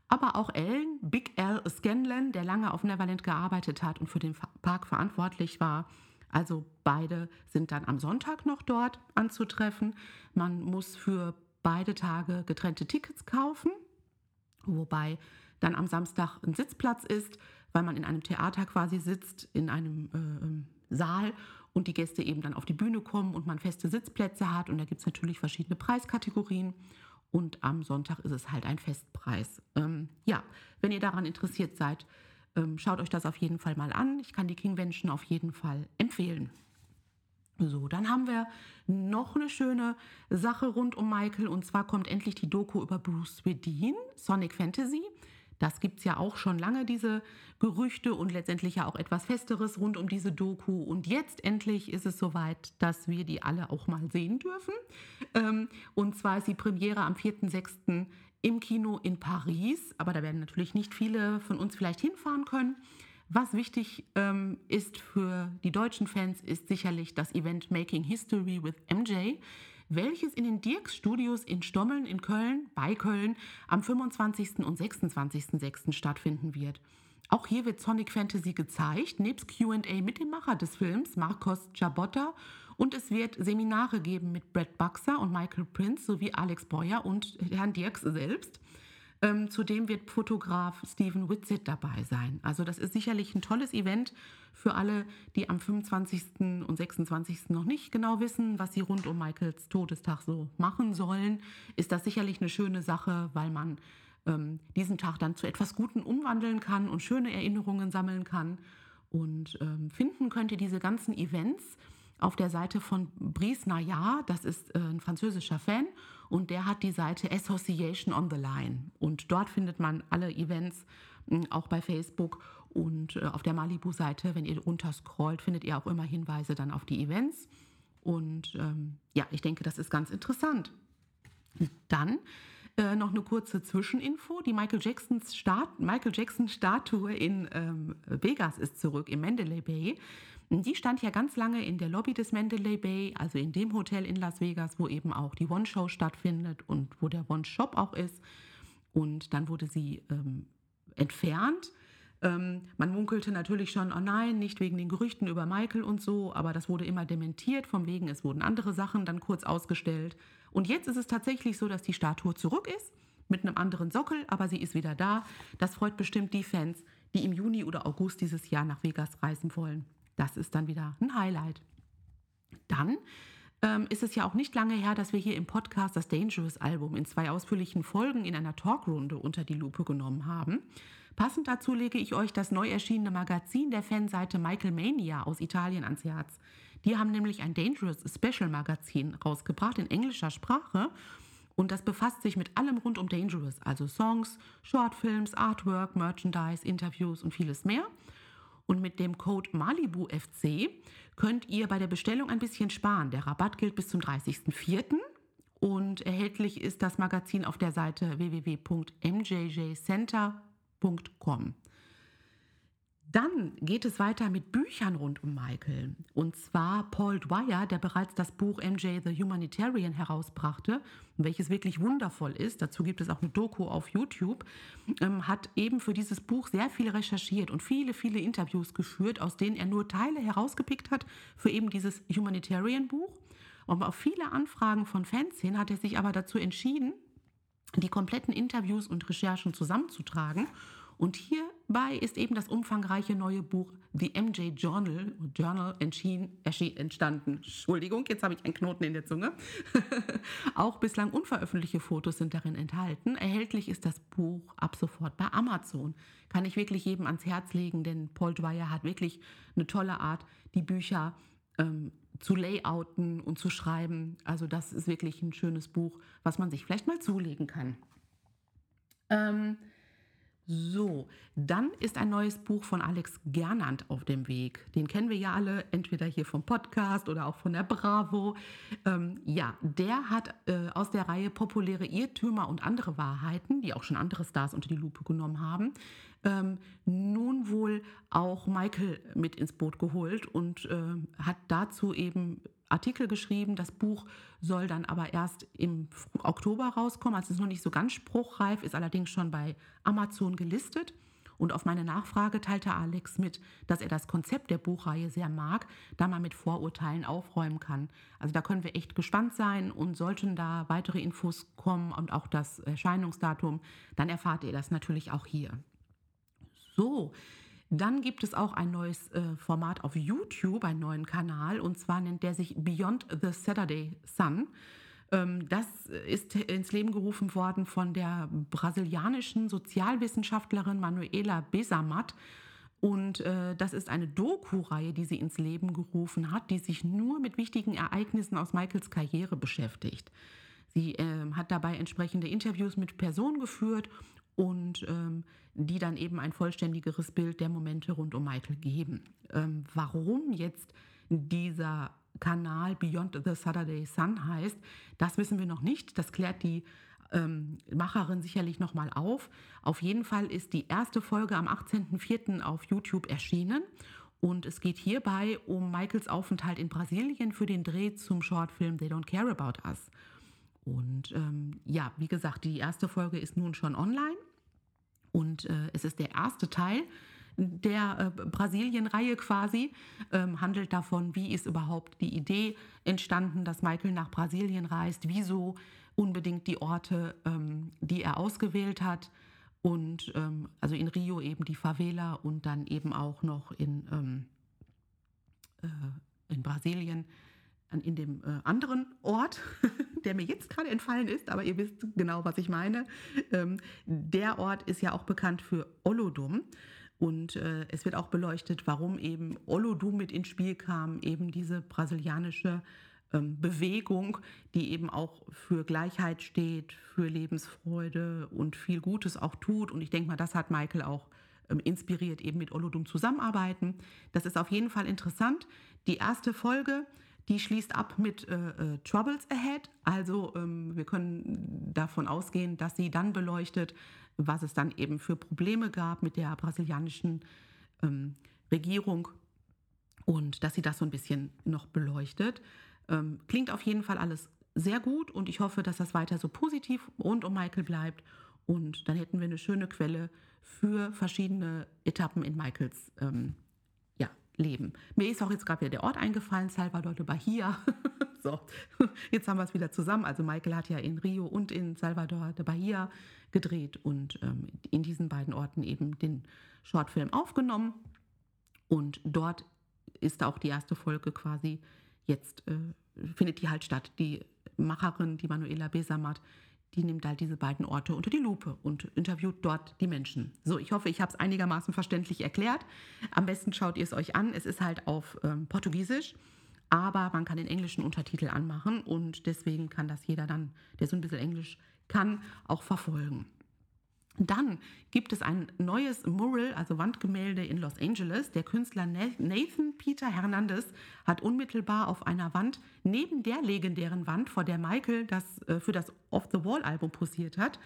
Aber auch Ellen, Big L Scanlon, der lange auf Neverland gearbeitet hat und für den Park verantwortlich war. Also beide sind dann am Sonntag noch dort anzutreffen. Man muss für beide Tage getrennte Tickets kaufen wobei dann am Samstag ein Sitzplatz ist, weil man in einem Theater quasi sitzt, in einem äh, ähm, Saal und die Gäste eben dann auf die Bühne kommen und man feste Sitzplätze hat. Und da gibt es natürlich verschiedene Preiskategorien. Und am Sonntag ist es halt ein Festpreis. Ähm, ja, wenn ihr daran interessiert seid, ähm, schaut euch das auf jeden Fall mal an. Ich kann die Kingvention auf jeden Fall empfehlen. So, dann haben wir noch eine schöne Sache rund um Michael und zwar kommt endlich die Doku über Bruce Swedin, Sonic Fantasy. Das gibt es ja auch schon lange, diese Gerüchte und letztendlich ja auch etwas Festeres rund um diese Doku. Und jetzt endlich ist es soweit, dass wir die alle auch mal sehen dürfen. Ähm, und zwar ist die Premiere am 4.6. im Kino in Paris. Aber da werden natürlich nicht viele von uns vielleicht hinfahren können. Was wichtig ähm, ist für die deutschen Fans, ist sicherlich das Event Making History with MJ, welches in den Dirks Studios in Stommeln in Köln, bei Köln, am 25. und 26.06. stattfinden wird. Auch hier wird Sonic Fantasy gezeigt, nebst QA mit dem Macher des Films, Marcos Jabotta. Und es wird Seminare geben mit Brad Buxer und Michael Prince sowie Alex Boyer und Herrn Dirks selbst. Ähm, zudem wird Fotograf Steven Whitsitt dabei sein. Also das ist sicherlich ein tolles Event für alle, die am 25. und 26. noch nicht genau wissen, was sie rund um Michaels Todestag so machen sollen. Ist das sicherlich eine schöne Sache, weil man ähm, diesen Tag dann zu etwas Guten umwandeln kann und schöne Erinnerungen sammeln kann. Und ähm, finden könnt ihr diese ganzen Events auf der Seite von Brice Nayar, das ist äh, ein französischer Fan und der hat die Seite Association on the Line und dort findet man alle Events, hm, auch bei Facebook und äh, auf der Malibu-Seite, wenn ihr runterscrollt, findet ihr auch immer Hinweise dann auf die Events und ähm, ja, ich denke, das ist ganz interessant. Dann äh, noch eine kurze Zwischeninfo. Die Michael, Jacksons Start, Michael Jackson Statue in ähm, Vegas ist zurück im Mandalay Bay. Die stand ja ganz lange in der Lobby des Mandalay Bay, also in dem Hotel in Las Vegas, wo eben auch die One-Show stattfindet und wo der One-Shop auch ist. Und dann wurde sie ähm, entfernt. Ähm, man munkelte natürlich schon, oh nein, nicht wegen den Gerüchten über Michael und so, aber das wurde immer dementiert, vom wegen, es wurden andere Sachen dann kurz ausgestellt. Und jetzt ist es tatsächlich so, dass die Statue zurück ist. mit einem anderen Sockel, aber sie ist wieder da. Das freut bestimmt die Fans, die im Juni oder August dieses Jahr nach Vegas reisen wollen. Das ist dann wieder ein Highlight. Dann ähm, ist es ja auch nicht lange her, dass wir hier im Podcast das Dangerous Album in zwei ausführlichen Folgen in einer Talkrunde unter die Lupe genommen haben. Passend dazu lege ich euch das neu erschienene Magazin der Fanseite Michael Mania aus Italien ans Herz. Die haben nämlich ein Dangerous Special Magazin rausgebracht in englischer Sprache und das befasst sich mit allem rund um Dangerous, also Songs, Shortfilms, Artwork, Merchandise, Interviews und vieles mehr. Und mit dem Code MalibuFC könnt ihr bei der Bestellung ein bisschen sparen. Der Rabatt gilt bis zum 30.04. Und erhältlich ist das Magazin auf der Seite www.mjjcenter.com. Dann geht es weiter mit Büchern rund um Michael. Und zwar Paul Dwyer, der bereits das Buch MJ the Humanitarian herausbrachte, welches wirklich wundervoll ist. Dazu gibt es auch eine Doku auf YouTube. Ähm, hat eben für dieses Buch sehr viel recherchiert und viele, viele Interviews geführt, aus denen er nur Teile herausgepickt hat für eben dieses Humanitarian-Buch. Und auf viele Anfragen von Fans hin hat er sich aber dazu entschieden, die kompletten Interviews und Recherchen zusammenzutragen und hierbei ist eben das umfangreiche neue Buch The MJ Journal, Journal entstanden. Entschuldigung, jetzt habe ich einen Knoten in der Zunge. Auch bislang unveröffentlichte Fotos sind darin enthalten. Erhältlich ist das Buch ab sofort bei Amazon. Kann ich wirklich jedem ans Herz legen, denn Paul Dwyer hat wirklich eine tolle Art, die Bücher ähm, zu layouten und zu schreiben. Also das ist wirklich ein schönes Buch, was man sich vielleicht mal zulegen kann. Ähm, so, dann ist ein neues Buch von Alex Gernand auf dem Weg. Den kennen wir ja alle, entweder hier vom Podcast oder auch von der Bravo. Ähm, ja, der hat äh, aus der Reihe Populäre Irrtümer und andere Wahrheiten, die auch schon andere Stars unter die Lupe genommen haben, ähm, nun wohl auch Michael mit ins Boot geholt und äh, hat dazu eben Artikel geschrieben. Das Buch soll dann aber erst im Oktober rauskommen. Also es ist noch nicht so ganz spruchreif, ist allerdings schon bei Amazon gelistet. Und auf meine Nachfrage teilte Alex mit, dass er das Konzept der Buchreihe sehr mag, da man mit Vorurteilen aufräumen kann. Also da können wir echt gespannt sein und sollten da weitere Infos kommen und auch das Erscheinungsdatum, dann erfahrt ihr das natürlich auch hier. So, dann gibt es auch ein neues äh, Format auf YouTube, einen neuen Kanal, und zwar nennt der sich Beyond the Saturday Sun. Ähm, das ist ins Leben gerufen worden von der brasilianischen Sozialwissenschaftlerin Manuela Besamat. Und äh, das ist eine Doku-Reihe, die sie ins Leben gerufen hat, die sich nur mit wichtigen Ereignissen aus Michaels Karriere beschäftigt. Sie äh, hat dabei entsprechende Interviews mit Personen geführt und ähm, die dann eben ein vollständigeres Bild der Momente rund um Michael geben. Ähm, warum jetzt dieser Kanal Beyond the Saturday Sun heißt, das wissen wir noch nicht. Das klärt die ähm, Macherin sicherlich nochmal auf. Auf jeden Fall ist die erste Folge am 18.04. auf YouTube erschienen. Und es geht hierbei um Michaels Aufenthalt in Brasilien für den Dreh zum Shortfilm They Don't Care About Us. Und ähm, ja, wie gesagt, die erste Folge ist nun schon online. Und äh, es ist der erste Teil der äh, Brasilien-Reihe quasi, ähm, handelt davon, wie ist überhaupt die Idee entstanden, dass Michael nach Brasilien reist, wieso unbedingt die Orte, ähm, die er ausgewählt hat. Und ähm, also in Rio eben die Favela und dann eben auch noch in, ähm, äh, in Brasilien in dem äh, anderen Ort, der mir jetzt gerade entfallen ist, aber ihr wisst genau, was ich meine. Ähm, der Ort ist ja auch bekannt für Olodum. Und äh, es wird auch beleuchtet, warum eben Olodum mit ins Spiel kam, eben diese brasilianische ähm, Bewegung, die eben auch für Gleichheit steht, für Lebensfreude und viel Gutes auch tut. Und ich denke mal, das hat Michael auch ähm, inspiriert, eben mit Olodum zusammenarbeiten. Das ist auf jeden Fall interessant. Die erste Folge die schließt ab mit äh, äh, Troubles Ahead. Also ähm, wir können davon ausgehen, dass sie dann beleuchtet, was es dann eben für Probleme gab mit der brasilianischen ähm, Regierung und dass sie das so ein bisschen noch beleuchtet. Ähm, klingt auf jeden Fall alles sehr gut und ich hoffe, dass das weiter so positiv rund um Michael bleibt. Und dann hätten wir eine schöne Quelle für verschiedene Etappen in Michaels ähm, leben. Mir ist auch jetzt gerade wieder der Ort eingefallen, Salvador de Bahia. so, jetzt haben wir es wieder zusammen. Also Michael hat ja in Rio und in Salvador de Bahia gedreht und ähm, in diesen beiden Orten eben den Shortfilm aufgenommen. Und dort ist auch die erste Folge quasi jetzt, äh, findet die halt statt. Die Macherin, die Manuela Besamat, die nimmt halt diese beiden Orte unter die Lupe und interviewt dort die Menschen. So, ich hoffe, ich habe es einigermaßen verständlich erklärt. Am besten schaut ihr es euch an. Es ist halt auf ähm, Portugiesisch, aber man kann den englischen Untertitel anmachen und deswegen kann das jeder dann, der so ein bisschen Englisch kann, auch verfolgen. Dann gibt es ein neues Mural, also Wandgemälde in Los Angeles. Der Künstler Nathan Peter Hernandez hat unmittelbar auf einer Wand neben der legendären Wand, vor der Michael das, äh, für das Off the Wall Album posiert hat,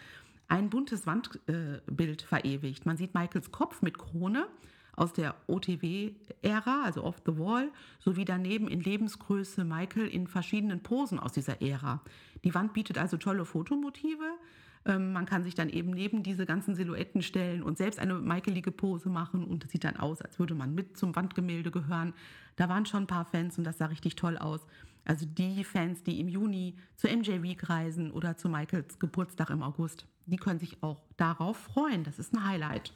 ein buntes Wandbild äh, verewigt. Man sieht Michaels Kopf mit Krone aus der OTW-Ära, also Off the Wall, sowie daneben in Lebensgröße Michael in verschiedenen Posen aus dieser Ära. Die Wand bietet also tolle Fotomotive. Ähm, man kann sich dann eben neben diese ganzen Silhouetten stellen und selbst eine michaelige Pose machen und das sieht dann aus, als würde man mit zum Wandgemälde gehören. Da waren schon ein paar Fans und das sah richtig toll aus. Also die Fans, die im Juni zur MJ Week reisen oder zu Michaels Geburtstag im August, die können sich auch darauf freuen. Das ist ein Highlight.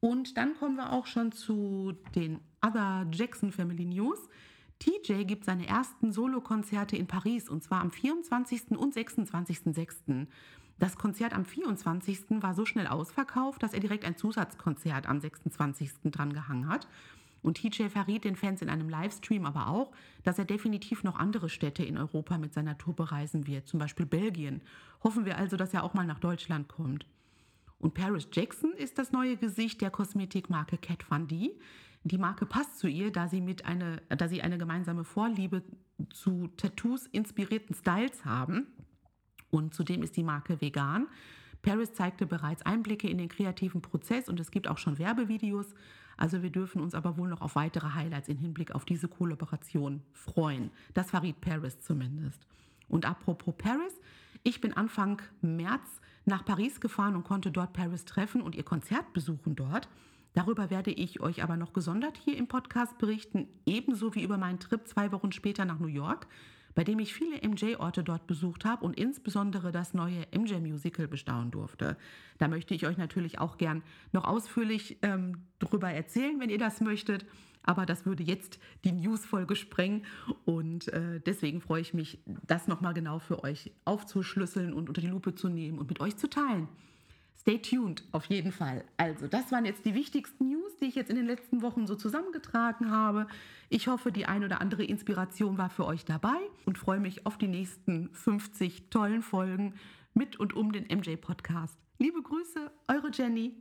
Und dann kommen wir auch schon zu den Other Jackson Family News. TJ gibt seine ersten Solokonzerte in Paris und zwar am 24. und 26.06. Das Konzert am 24. war so schnell ausverkauft, dass er direkt ein Zusatzkonzert am 26. dran gehangen hat. Und TJ verriet den Fans in einem Livestream aber auch, dass er definitiv noch andere Städte in Europa mit seiner Tour bereisen wird, zum Beispiel Belgien. Hoffen wir also, dass er auch mal nach Deutschland kommt. Und Paris Jackson ist das neue Gesicht der Kosmetikmarke Kat Von D. Die Marke passt zu ihr, da sie, mit eine, da sie eine gemeinsame Vorliebe zu Tattoos inspirierten Styles haben. Und zudem ist die Marke vegan. Paris zeigte bereits Einblicke in den kreativen Prozess und es gibt auch schon Werbevideos. Also wir dürfen uns aber wohl noch auf weitere Highlights im Hinblick auf diese Kollaboration freuen. Das verriet Paris zumindest. Und apropos Paris, ich bin Anfang März nach Paris gefahren und konnte dort Paris treffen und ihr Konzert besuchen dort. Darüber werde ich euch aber noch gesondert hier im Podcast berichten, ebenso wie über meinen Trip zwei Wochen später nach New York, bei dem ich viele MJ-Orte dort besucht habe und insbesondere das neue MJ-Musical bestaunen durfte. Da möchte ich euch natürlich auch gern noch ausführlich ähm, drüber erzählen, wenn ihr das möchtet. Aber das würde jetzt die News-Folge sprengen und äh, deswegen freue ich mich, das nochmal genau für euch aufzuschlüsseln und unter die Lupe zu nehmen und mit euch zu teilen. Stay tuned, auf jeden Fall. Also, das waren jetzt die wichtigsten News, die ich jetzt in den letzten Wochen so zusammengetragen habe. Ich hoffe, die ein oder andere Inspiration war für euch dabei und freue mich auf die nächsten 50 tollen Folgen mit und um den MJ Podcast. Liebe Grüße, eure Jenny.